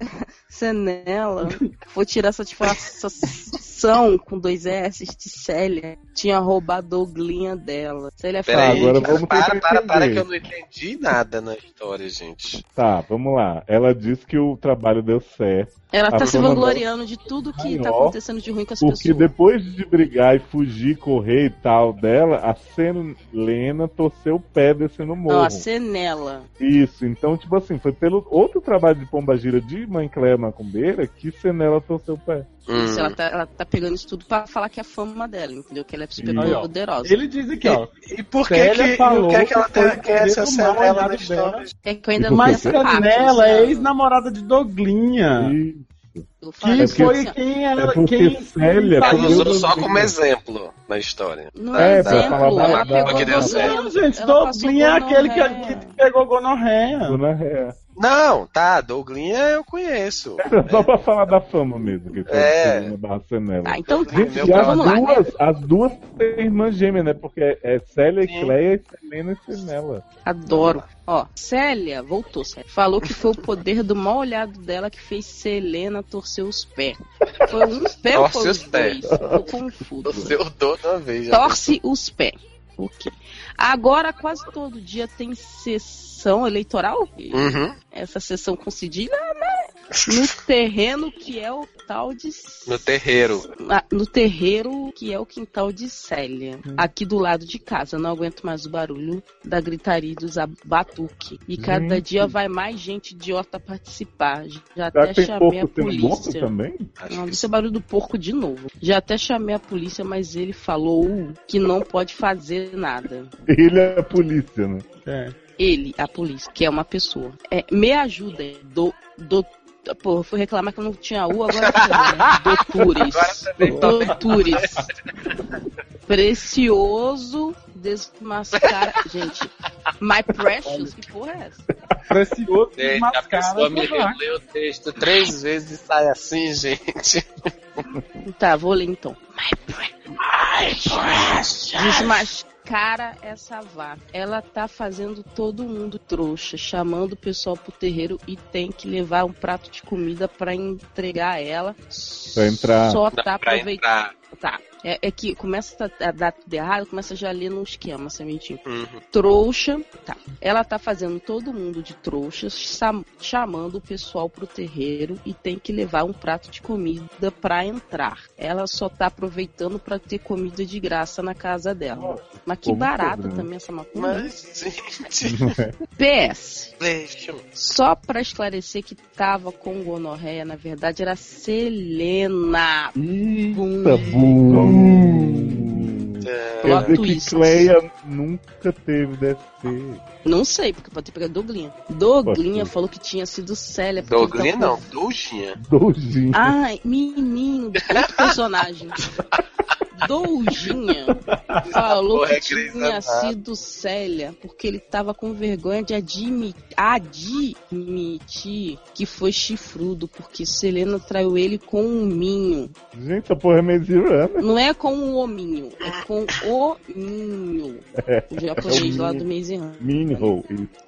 [laughs] Senela foi tirar satisfação com dois S de Célia. Tinha roubado a Doglinha dela. Célia Pera aí, agora vamos para, para, para, que eu não entendi nada na história, gente. Tá, vamos lá. Ela disse que o trabalho deu certo. Ela tá se vangloriando de tudo que tá Maior, acontecendo de ruim com as Porque pessoas. depois de brigar e fugir, correr e tal dela, a Selena torceu o pé descendo o morro. Não, a Senela. Isso, então, tipo assim, foi pelo outro trabalho de Pombagira de Mãe Cléia Macumbeira que Senela torceu o pé. Isso, ela, tá, ela tá pegando isso tudo pra falar que é a fama dela, entendeu? Que ela é super poderosa. Ele diz aqui, ó. E por que que, falou o que é que ela que foi tem, que é essa Senela na história? É que eu ainda não Mas é ex-namorada de Doglinha. Eu Que falei, foi Luciano, quem ela. É porque quem Célia Ela usou Doglinha. só como exemplo na história. No É, pra exemplo, falar da- da- pegou que deu gonorreia. certo. Não, gente, Doglinha é aquele que, gonorreia. que pegou gonorreia. Réa. Não, tá, Douglinha eu conheço. Era só pra falar da fama mesmo, que foi É. Selena barra Senela. Ah, então tá. Gente, Meu e as vamos lá, né? duas, as duas têm irmã gêmea, né? Porque é, é Célia Sim. e Cleia e Selena e Senela. Adoro. Ó, Célia, voltou, Célia. Falou que foi o poder do mal olhado dela que fez Selena torcer os pés. Foi um pé ou Torce foi os pés. Tô confuso. O dor uma vez. Torce os pés. Ok. Agora, quase todo dia tem sessão eleitoral? Uhum. Essa sessão com cedilha? No terreno que é o tal de. No terreiro. Ah, no terreiro que é o quintal de Célia. Aqui do lado de casa. Não aguento mais o barulho da gritaria e dos batuque. E cada Gente. dia vai mais gente idiota participar. Já Será até chamei a porco morto polícia. também? Não, isso é barulho do porco de novo. Já até chamei a polícia, mas ele falou que não pode fazer nada. Ele é a polícia, né? É. Ele, a polícia, que é uma pessoa. É, me ajuda, do, do, pô, fui reclamar que eu não tinha U, agora tem, né? [laughs] Doutores. Tá. Doutores. Precioso desmascara. Gente, My Precious, que porra é essa? Precioso Gente, a desmascara pessoa me lê o texto três vezes e sai assim, gente. Tá, vou ler então. Desmascara essa vaca. Ela tá fazendo todo mundo trouxa, chamando o pessoal pro terreiro e tem que levar um prato de comida pra entregar a ela. Pra entrar. Só tá pra aproveitando. Tá. É, é que começa a dar tudo errado, começa já a ler num esquema, sementinho. Uhum. Trouxa, tá. Ela tá fazendo todo mundo de trouxas, cham- chamando o pessoal pro terreiro e tem que levar um prato de comida pra entrar. Ela só tá aproveitando pra ter comida de graça na casa dela. Mas que barata né? também essa macumba. Mas, gente. [laughs] PS. Só pra esclarecer que tava com gonorreia, na verdade era Selena. Eita, bum. É, Quer dizer que. Cleia nunca teve DST. Não sei, porque pode ter pegado Doglinha. Doglinha falou que tinha sido Célia. ele tava não, Douginha. Dojinho. Ai, menino, outro personagem. [laughs] Doujinha [laughs] falou Porra, é que Grey's tinha sido Célia porque ele tava com vergonha de admi- admitir que foi chifrudo, porque Selena traiu ele com um minho. Gente, essa porra é Maze Runner. Não é com o hominho, é com o minho. O japonês lá do Runner. Minho.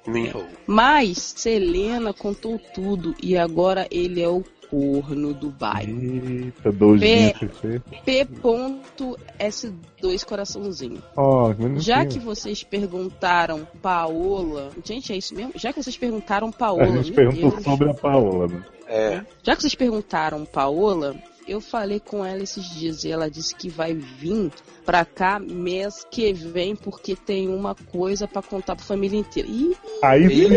Minho. Mas Selena contou tudo e agora ele é o corno do bairro. Eita, Dojinho. CC. P.S2 coraçãozinho. Que bonitinho. Já que vocês perguntaram Paola. Gente, é isso mesmo? Já que vocês perguntaram Paola. A gente perguntou Deus. sobre a Paola, né? É. Já que vocês perguntaram Paola, eu falei com ela esses dias e ela disse que vai vir pra cá mês que vem porque tem uma coisa pra contar pra família inteira. Ih, Aí sim.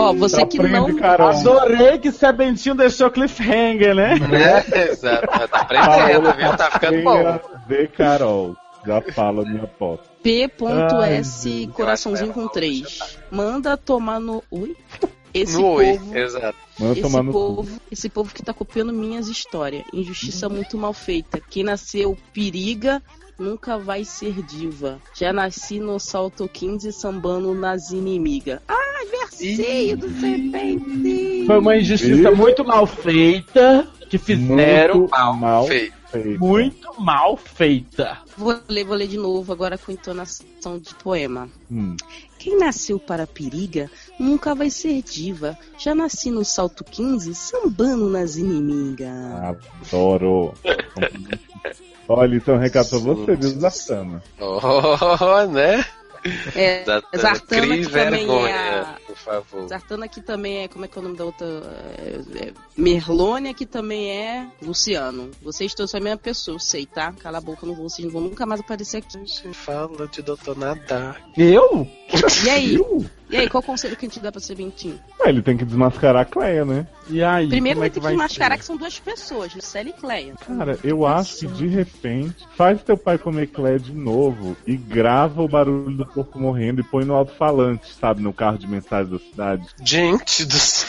Ó, você que Aprende, não. Carol. Adorei que Sebentinho deixou cliffhanger, né? [laughs] É, exato. Tá aprendendo, viu? Tá ficando bom. De Carol. Já fala minha. Ai, P.S. coraçãozinho com 3. Manda tomar no. Ui? Esse no oi, povo, exato. Manda esse tomar no cu. povo, esse povo que tá copiando minhas histórias. Injustiça muito mal feita. Quem nasceu periga nunca vai ser diva. Já nasci no salto 15 sambando nas inimigas. Ai, versinho do serpente. Foi uma injustiça muito mal feita que fizeram Muito mal. mal feito. Muito mal feita. Vou ler, vou ler de novo agora com entonação de poema. Hum. Quem nasceu para periga nunca vai ser diva. Já nasci no salto 15 sambando nas inimigas. Adoro. [laughs] Olha, é um recado pra você, viu, Zartana? Oh, né? É, Zartana, que também vergonha, é a- por favor. Zartana que também é, como é que é o nome da outra? É, é, Merlônia que também é Luciano. Vocês todos são a mesma pessoa, eu sei, tá? Cala a boca, não vou, vocês não vão nunca mais aparecer aqui. Fala de doutor Nadar. Eu? E aí? E aí, qual o conselho que a gente dá pra Serpentinho? Ah, ele tem que desmascarar a Cleia, né? E aí? Primeiro como é vai ter que vai mascarar ser? que são duas pessoas, Lucélia e Cleia. Cara, eu acho que de repente faz teu pai comer Cleia de novo e grava o barulho do porco morrendo e põe no alto-falante, sabe, no carro de mensagem da cidade. Gente do céu.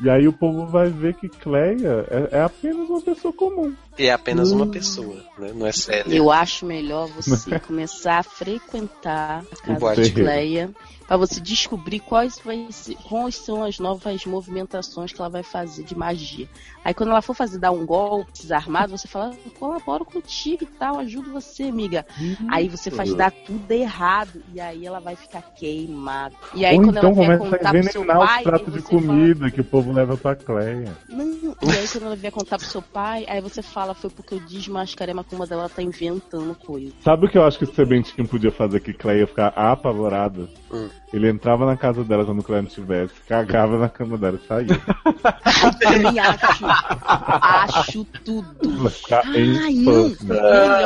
E aí o povo vai ver que Cleia é, é apenas uma pessoa comum. E é apenas uma Hum. pessoa, né? Não é Célia. Eu acho melhor você [laughs] começar a frequentar a casa de Cleia pra você descobrir quais, vai ser- quais são as novas movimentações que ela vai fazer de magia. Aí quando ela for fazer dar um golpe desarmado, você fala, "Eu colaboro contigo e tal, ajudo você, amiga. Aí você faz dar tudo errado e aí ela vai ficar queimada. E aí Ou quando então ela vier começa a contar pro seu envenenar os pai, pratos de você fala, comida que o povo leva pra Cleia. não, e aí quando ela vier contar pro seu pai, aí você fala, foi porque eu desmascarei a macumba dela, ela tá inventando coisa. Sabe o que eu acho que o Sebentinho podia fazer que Cleia ia ficar apavorada? Hum. Ele entrava na casa dela quando Cleia não estivesse, cagava na cama dela e saía. [laughs] Também acho. Acho tudo. Ai. Melhor.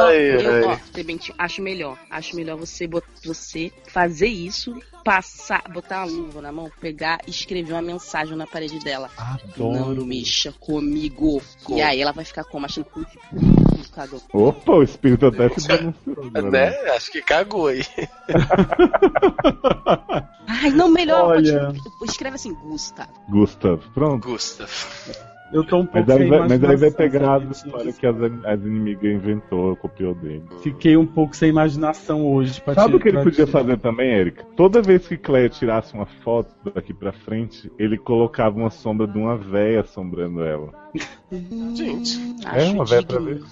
Ai, Eu, ó, acho melhor. Acho melhor você, você fazer isso, passar, botar uma luva na mão, pegar e escrever uma mensagem na parede dela. Não mexa comigo. E aí ela vai ficar como? Achando que cagou. Opa, o espírito até se [laughs] denunciou. agora. Né? Acho que cagou aí. [laughs] Ai, não, melhor. Olha. escreve assim, Gustavo. Gustavo, pronto. Gustav. Eu tô um pouco Mas sem vai, mas aí vai imaginação, pegar as sabe? histórias que as, as inimigas inventou, copiou dele. Fiquei um pouco sem imaginação hoje. Pra Sabe o que ele podia te- fazer também, Erika? Toda vez que Cleia tirasse uma foto daqui pra frente, ele colocava uma sombra de uma véia assombrando ela. Gente, É uma véia pra ver.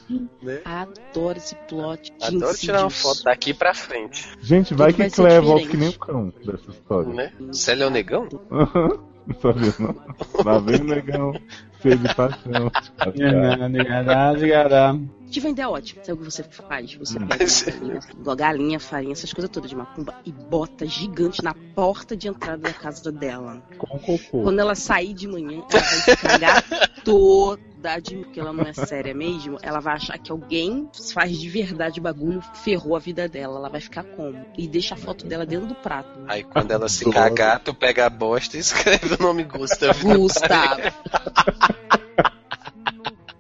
né? Adoro esse plot. Adoro tirar uma foto daqui pra frente. Gente, vai Tudo que Cleia volta que nem o cão dessa história. Né? Célia é o negão? Aham. [laughs] Não sabia, não. Lá vem o negão, cheio de paixão. [laughs] Te vender é ótimo. Sabe o que você faz? Você Hum. pega uma galinha, uma galinha, farinha, essas coisas todas de macumba e bota gigante na porta de entrada da casa dela. Com cocô. Quando ela sair de manhã, ela vai se cagar toda de porque ela não é séria mesmo. Ela vai achar que alguém faz de verdade o bagulho, ferrou a vida dela. Ela vai ficar como? E deixa a foto dela dentro do prato. Aí quando ela se cagar, tu pega a bosta e escreve o nome Gustav. Gustavo. [laughs]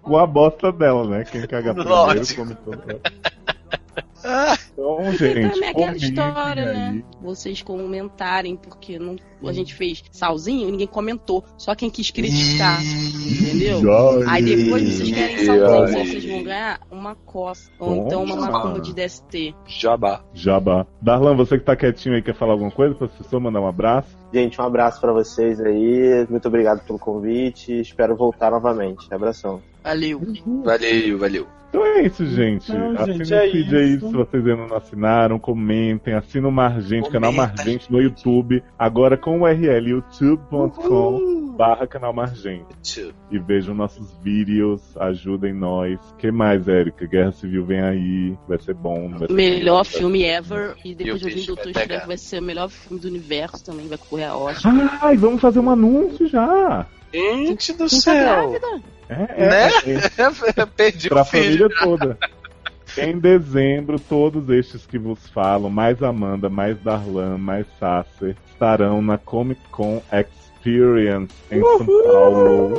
Com a bosta dela, né? Quem caga primeiro Lógico. come todo. Ah, Então, Pra gente, é aquela história, aí. né? Vocês comentarem, porque não, a gente fez salzinho e ninguém comentou. Só quem quis criticar. Entendeu? Aí depois vocês querem salzinho, vocês vão ganhar uma costa. Ou Bom, então uma jabá. macumba de DST. Jabá. Jabá. Darlan, você que tá quietinho aí, quer falar alguma coisa pra pessoa mandar um abraço? Gente, um abraço pra vocês aí. Muito obrigado pelo convite. Espero voltar novamente. Abração. Valeu. Valeu, valeu. Então é isso, gente. Assinem gente, o é feed aí se vocês ainda não assinaram, comentem, assina o Margente, canal Comenta. Margente no YouTube, agora com o URL youtube.com barra canal Margente. E vejam nossos vídeos, ajudem nós. que mais, Érica? Guerra Civil vem aí, vai ser bom. Vai ser Melhor bom. filme ever. E depois o eu vi bicho Doutor vai Estranho, vai ser o melhor filme do universo também. Vai correr a Oscar. Ai, vamos fazer um anúncio já! Gente do Quem tá céu. grávida? É, é, Né? é. [laughs] Perdi pra o filho. família toda. Em dezembro, todos estes que vos falam, mais Amanda, mais Darlan, mais Sasser, estarão na Comic Con Experience em São Paulo.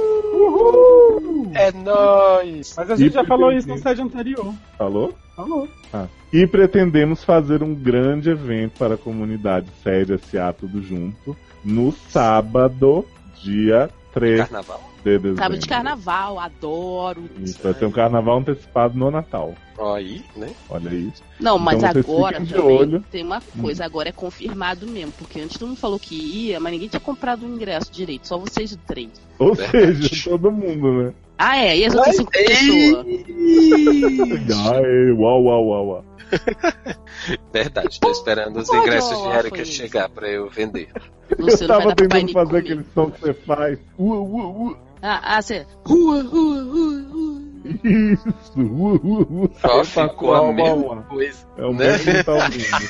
É nóis! Mas a gente E já falou isso no sede anterior. Falou? Falou. Ah. E pretendemos fazer um grande evento para a comunidade Sede SA Tudo Junto no sábado, dia 3 Carnaval. Dezembro. Sábado de carnaval, adoro. Isso, vai ter um carnaval antecipado no Natal. Aí, né? Olha isso. Não, mas Então vocês agora também olho. tem uma coisa, agora é confirmado mesmo, porque antes todo mundo falou que ia, mas ninguém tinha comprado o ingresso direito, só vocês três. Ou Verdade. seja, todo mundo, né? Ah, é, e as outras cinco Ei! pessoas? Ai, uau, uau, uau, uau. [laughs] Verdade, tô esperando os ingressos de Erika chegar pra eu vender. Você eu não vai tava tentando fazer comer. aquele som que você faz. Ua, ua, ua. Ah, ah, você. Rua, rua, rua, rua. Isso, ua, ua, ua. Ó, Aí passa ficou a mesma coisa. É o né? mesmo que tá ouvindo.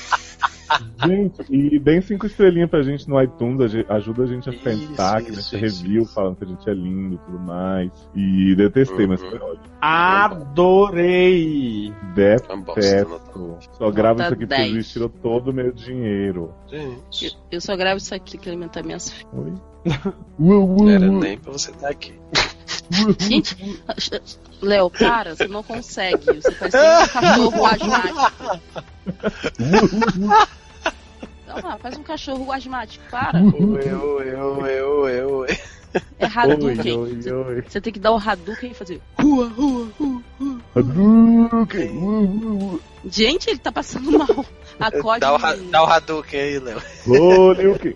Gente, e deem cinco estrelinhas pra gente no iTunes, a gente- ajuda a gente a Isso, pensar, que isso, nesse isso, review isso. falando que a gente é lindo e tudo mais. E detestei, mas Uhum. foi ótimo. Adorei! Detesto. Só gravo Nota isso aqui porque 10. eles tirou todo o meu dinheiro. Gente, Eu, eu só gravo isso aqui pra alimentar minhas filhas. Oi? [laughs] Não era nem pra você estar aqui. Gente, Léo, para, você não consegue. Você faz um cachorro asmático. Não, lá, faz um cachorro asmático, para. Oi, oi, oi, oi, oi. É Oi, Hadouken. oi, oi. Você tem que dar o Hadouken e fazer rua, rua, rua, rua. Hadouken. Gente, ele tá passando mal. Acorde. Dá o, dá o Hadouken aí, Léo. Hadouken.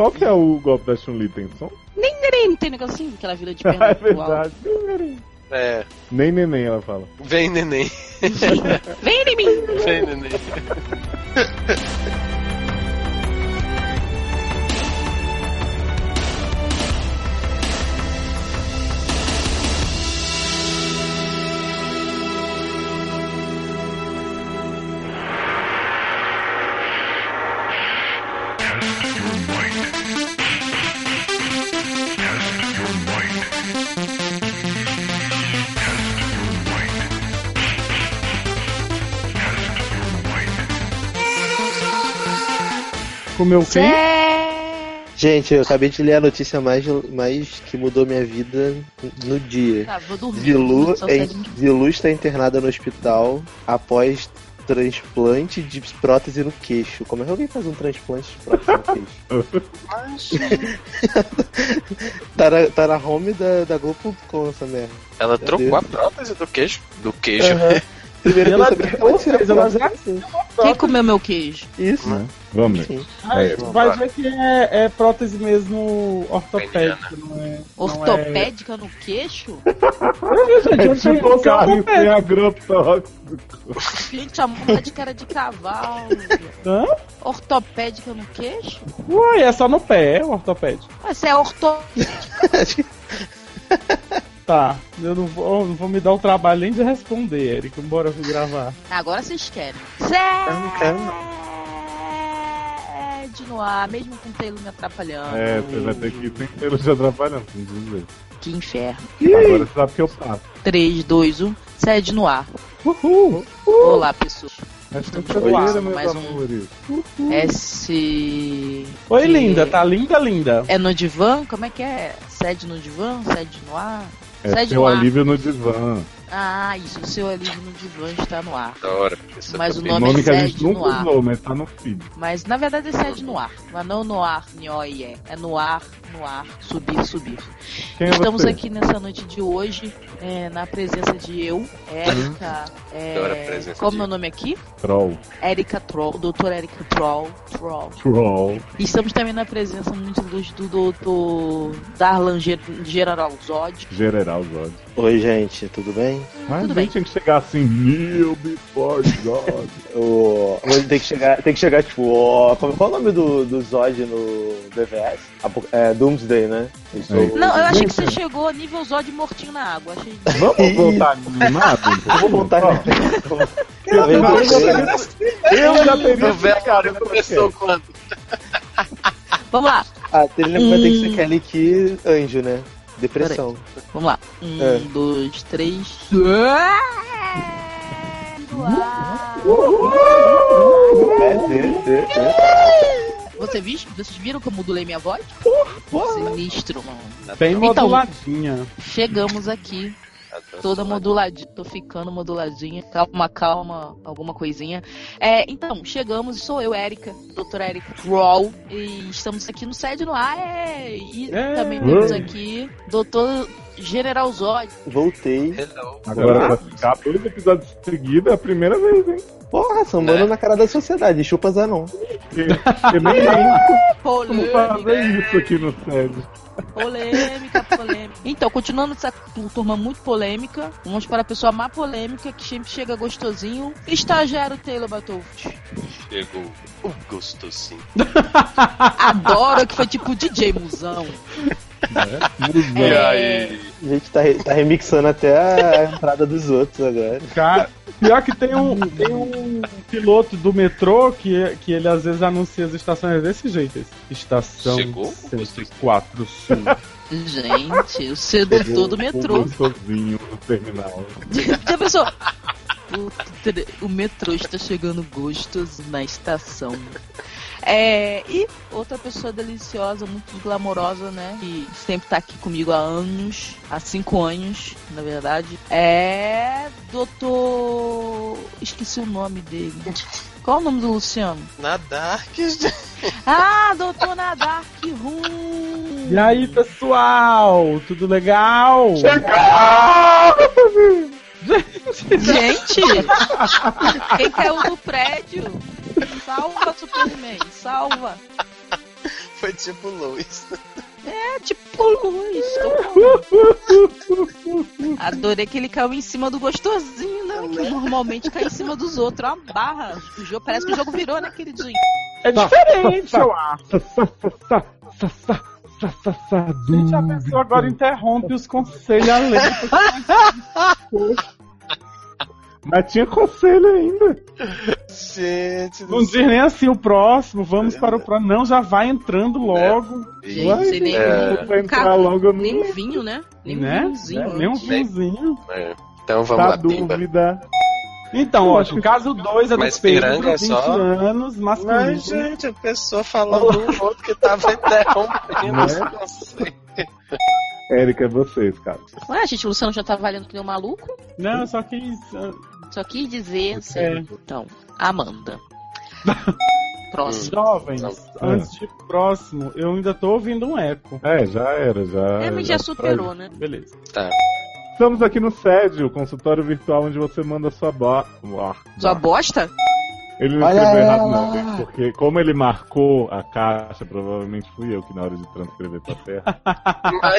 Qual que é o golpe da Chun-Li, tem som? Nem nem não tem negocinho que ela vira de [laughs] é perna pro alto. verdade. É, Nem neném, ela fala. vem neném. Vem em mim! Vem neném. [laughs] Comeu quem? Gente, eu acabei de ler a notícia mais, mais que mudou minha vida no dia. Tá, vou dormir. Zilu, Só é, Zilu está internada no hospital após transplante de prótese no queixo. Como é que alguém faz um transplante de prótese no queixo? [laughs] [laughs] tá, na, tá na home da, da Globo.com essa merda. Ela Meu trocou Deus. a prótese do queixo. Do queijo. Aham. [laughs] Primeiro que eu Ela- que ela tira a ela já- Quem comeu meu queijo? Isso. Né? Vamos. Ai, É, vai ver que é, é prótese mesmo ortopédica, não é? não é- Ortopédica no queixo? Gente, É eu tenho tipo o carro ortopédica. sem agrotóxico. Gente, a mão de cara de cavalo. [laughs] Hã? Ortopédica no queixo? Uai, é só no pé, é ortopédico. Mas você é orto... [laughs] Tá, eu não vou, não vou me dar o trabalho nem de responder, Erika. Bora eu gravar. Agora vocês querem. não quero, Sede no ar, mesmo com o Taylor me atrapalhando. É, você vai ter que ir sem pelo te atrapalhando, sem dizer. Que inferno. Agora você sabe o que eu faço. 3, 2, 1, sede no ar. Uhul! Olá, pessoas. Estamos começando mais um. S. Oi, Que- linda, tá linda, linda. É no divã? Como é que é? Sede no divã? Sede no ar? É Sede seu alívio no divã. Ah, isso. O seu alívio no divã está no ar. Da hora. Mas o nome Nome é que a gente sede nunca no ar. usou, mas tá no feed. Mas na verdade é sede no ar. Mas não no ar, nhoie. É no ar, no ar, subir, subir. Quem é Estamos você? aqui nessa noite de hoje, é, na presença de eu, Érica. é, a presença qual é o de- meu nome aqui? Troll. Érica Troll, doutora Érica Troll. Troll. Troll. E estamos também na presença muito ilustre do doutor Darlan Ger- General Zod. General Zod. Oi, gente, tudo bem? Mas Tudo bem. tinha que chegar assim, Kneel before God. [laughs] O... mas Tem que chegar, tem que chegar tipo, ó, como- qual é o nome do, do Zod no DVS? É, Doomsday, né? Eu É. Não, eu achei que você chegou a nível Zod mortinho na água. Achei. [laughs] Vamos voltar animado? Eu vou voltar. Eu, Talvez eu, você- eu já teria Novela explicado começou quando? Vamos lá, A trilha vai ter que ser. Kelly que anjo, né? Depressão. vamos lá. Um, É. dois, três. Você viu? Vocês viram que eu modulei minha voz? Sinistro. Bem Então, moduladinha. chegamos aqui. Toda moduladinha, tô ficando moduladinha. Calma, calma, alguma coisinha. É, então, chegamos, sou eu, Érica, doutora Érica Kroll, e estamos aqui no Sede no Ar. é, E É. também temos aqui doutor General Zod. Voltei. Agora vai ficar dois episódios seguidos, é a primeira vez, hein? Porra, sambando na cara da sociedade. Chupa Zanon. Eu nem lembro como fazer isso aqui no sede. Polêmica, polêmica. Então, continuando essa turma muito polêmica, vamos para a pessoa mais polêmica que sempre chega gostosinho. Estagiário Taylor Battlefield. Chegou o gostosinho. [laughs] Adoro que foi tipo DJ Musão. E aí? A gente tá, tá remixando até a entrada dos outros agora. Cara, pior que tem um, tem um piloto do metrô que, que ele às vezes anuncia as estações desse jeito. esse, Estação Chegou? 104 Sul. Gente, o sedutor do metrô. Gostosinho no terminal. [laughs] Já pensou? O, tre- o metrô está chegando gostoso na estação. É, e outra pessoa deliciosa, muito glamourosa, né? Que sempre tá aqui comigo há anos, há cinco anos, na verdade. É. Doutor. Esqueci o nome dele. Qual o nome do Luciano? Na Dark. [laughs] Ah, doutor Nadark Rum! E aí, pessoal? Tudo legal? Gente! Quem caiu do prédio? Salva, Superman, salva! Foi tipo Lois. É, tipo luz. Adorei que ele caiu em cima do gostosinho, né? Que normalmente cai em cima dos outros. É uma barra. O jogo, parece que o jogo virou, né, queridinho? É diferente, eu acho. Gente, a pessoa agora interrompe os conselhos além. [laughs] Mas tinha conselho ainda. Gente, Não diz nem assim o próximo, vamos para o próximo. Não, já vai entrando logo. Uai, Sei nem- É. Pra entrar Cara, logo não Nem um vinho, né? Nem um né? vinhozinho. Nem um vinhozinho. É. Então vamos tá lá, dúvida. Então, ó, acho o caso 2 é do Mas Pedro, piranga é 20 só- anos, masculino. Mas, gente, a pessoa falando um outro que tava [laughs] interrompendo Né? os conceitos. Érica, é vocês, cara. Ué, gente, o Luciano já tá valendo que nem um maluco? Não, só quis. Só quis dizer assim. É. Então, Amanda. [laughs] Próximo. Jovens, antes de próximo, eu ainda tô ouvindo um eco. É, já era, já. É, mas já superou, né? Beleza. Tá. Estamos aqui no SED, o consultório virtual onde você manda sua bo... Sua bosta? Ele não Olha escreveu errado, não, gente, porque como ele marcou a caixa, provavelmente fui eu que na hora de transcrever pra terra.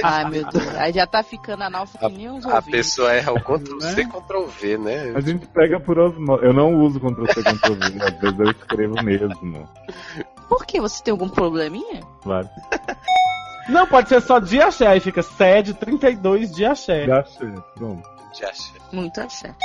Ai, meu Deus. Aí já tá ficando analfa que nem os A ouvidos. pessoa erra o Ctrl C, Né? Ctrl V, né? A gente pega por osmose. Eu não uso Ctrl-C, Ctrl-V, às vezes eu escrevo mesmo. Por que? Você tem algum probleminha? Vai. Não, pode ser só de axé, aí fica sede 32 de axé. Já achei, pronto. Já achei. Muito axé.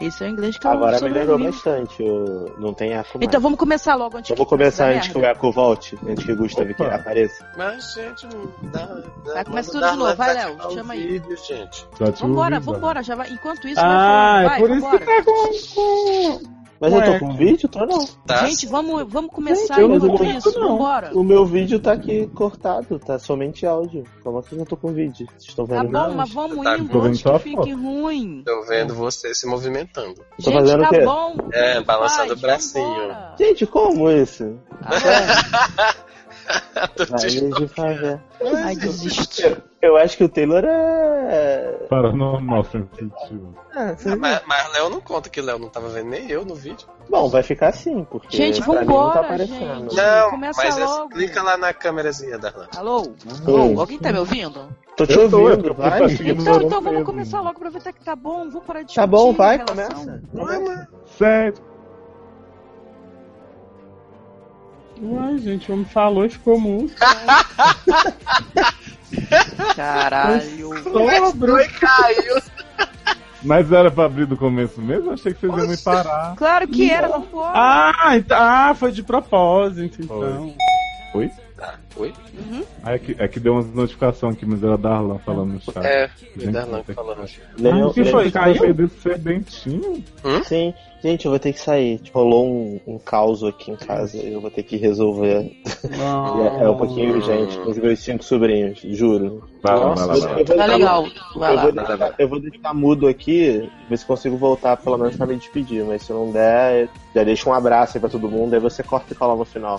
Esse é o inglês que eu Agora melhorou bastante. o- Não tem eco mais. Então vamos começar logo antes Vamos que começar antes que o eco volte, antes que o Gustavo Opa. apareça. Mas, gente, não dá. dá Vai, começa manda tudo de novo. Vai, Léo, chama aí. vídeo, gente. Já te Vambora, vambora. Já vai. Enquanto isso, Ah, vai é Vai, por isso vambora. que tá com. Mas Ué. eu tô com vídeo? Tô não. Tá. Gente, vamos, vamos começar Gente, eu não enquanto isso. não. Vambora. O meu vídeo tá aqui cortado, tá somente áudio. Como assim eu tô com vídeo? Vocês estão Tá vendo? bom, não? mas vamos Tá, indo tô vendo antes que foto. fique ruim. Tô vendo você se movimentando. Tô Gente, fazendo o tá quê? bom. É, balançando Faz, o bracinho. vambora. Gente, como isso? Tô [laughs] [laughs] Vai te- devagar. Ai, desisto. Eu acho que o Taylor é. Paranormal sensitivo. Ah, Ah, mas, mas Léo não conta que Léo não tava vendo nem eu no vídeo. Bom, vai ficar assim, porque. Gente, pra mim vambora, não tá aparecendo. gente. Não, começa mas é- logo. clica lá na câmerazinha da Léo. Alô? Alô? Alguém tá me ouvindo? Tô te Eu ouvindo, tô vai. conseguindo. Então, então vamos começar logo, aproveitar que tá bom. Vamos parar de Tá bom, vai, começa. Mas- Sede. Uai, gente, o homem falou e ficou mudo. Caralho. Sobre. caiu. Mas era pra abrir do começo mesmo? Achei que vocês iam me parar. Claro que era, vambora. Ah, ent- ah, foi de propósito, então. Foi? Tá. Oi? Ah, É que, é que deu umas notificações aqui, mas era Darlan falando no chat. É, Gente, Darlan falando. Leon- Ah, que Leon- foi? Caiu desse serbentinho? Sim. Gente, eu vou ter que sair. Tipo, rolou um, um caos aqui em casa e eu vou ter que resolver. [laughs] É, é um pouquinho urgente com os meus cinco sobrinhos, juro. Vai lá, vai lá, vai lá. Eu vou Tá legal. Vai eu, lá. vou deixar, eu vou deixar mudo aqui, ver se consigo voltar pelo menos pra me despedir, mas se não der, já deixa um abraço aí pra todo mundo, aí você corta e cola no final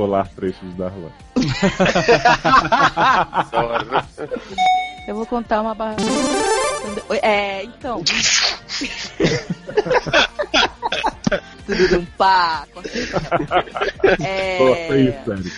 colar trechos da rua. [laughs] Eu vou contar uma barra. É, então. Tudo um pá. [laughs] É. Pô, isso, Sérgio.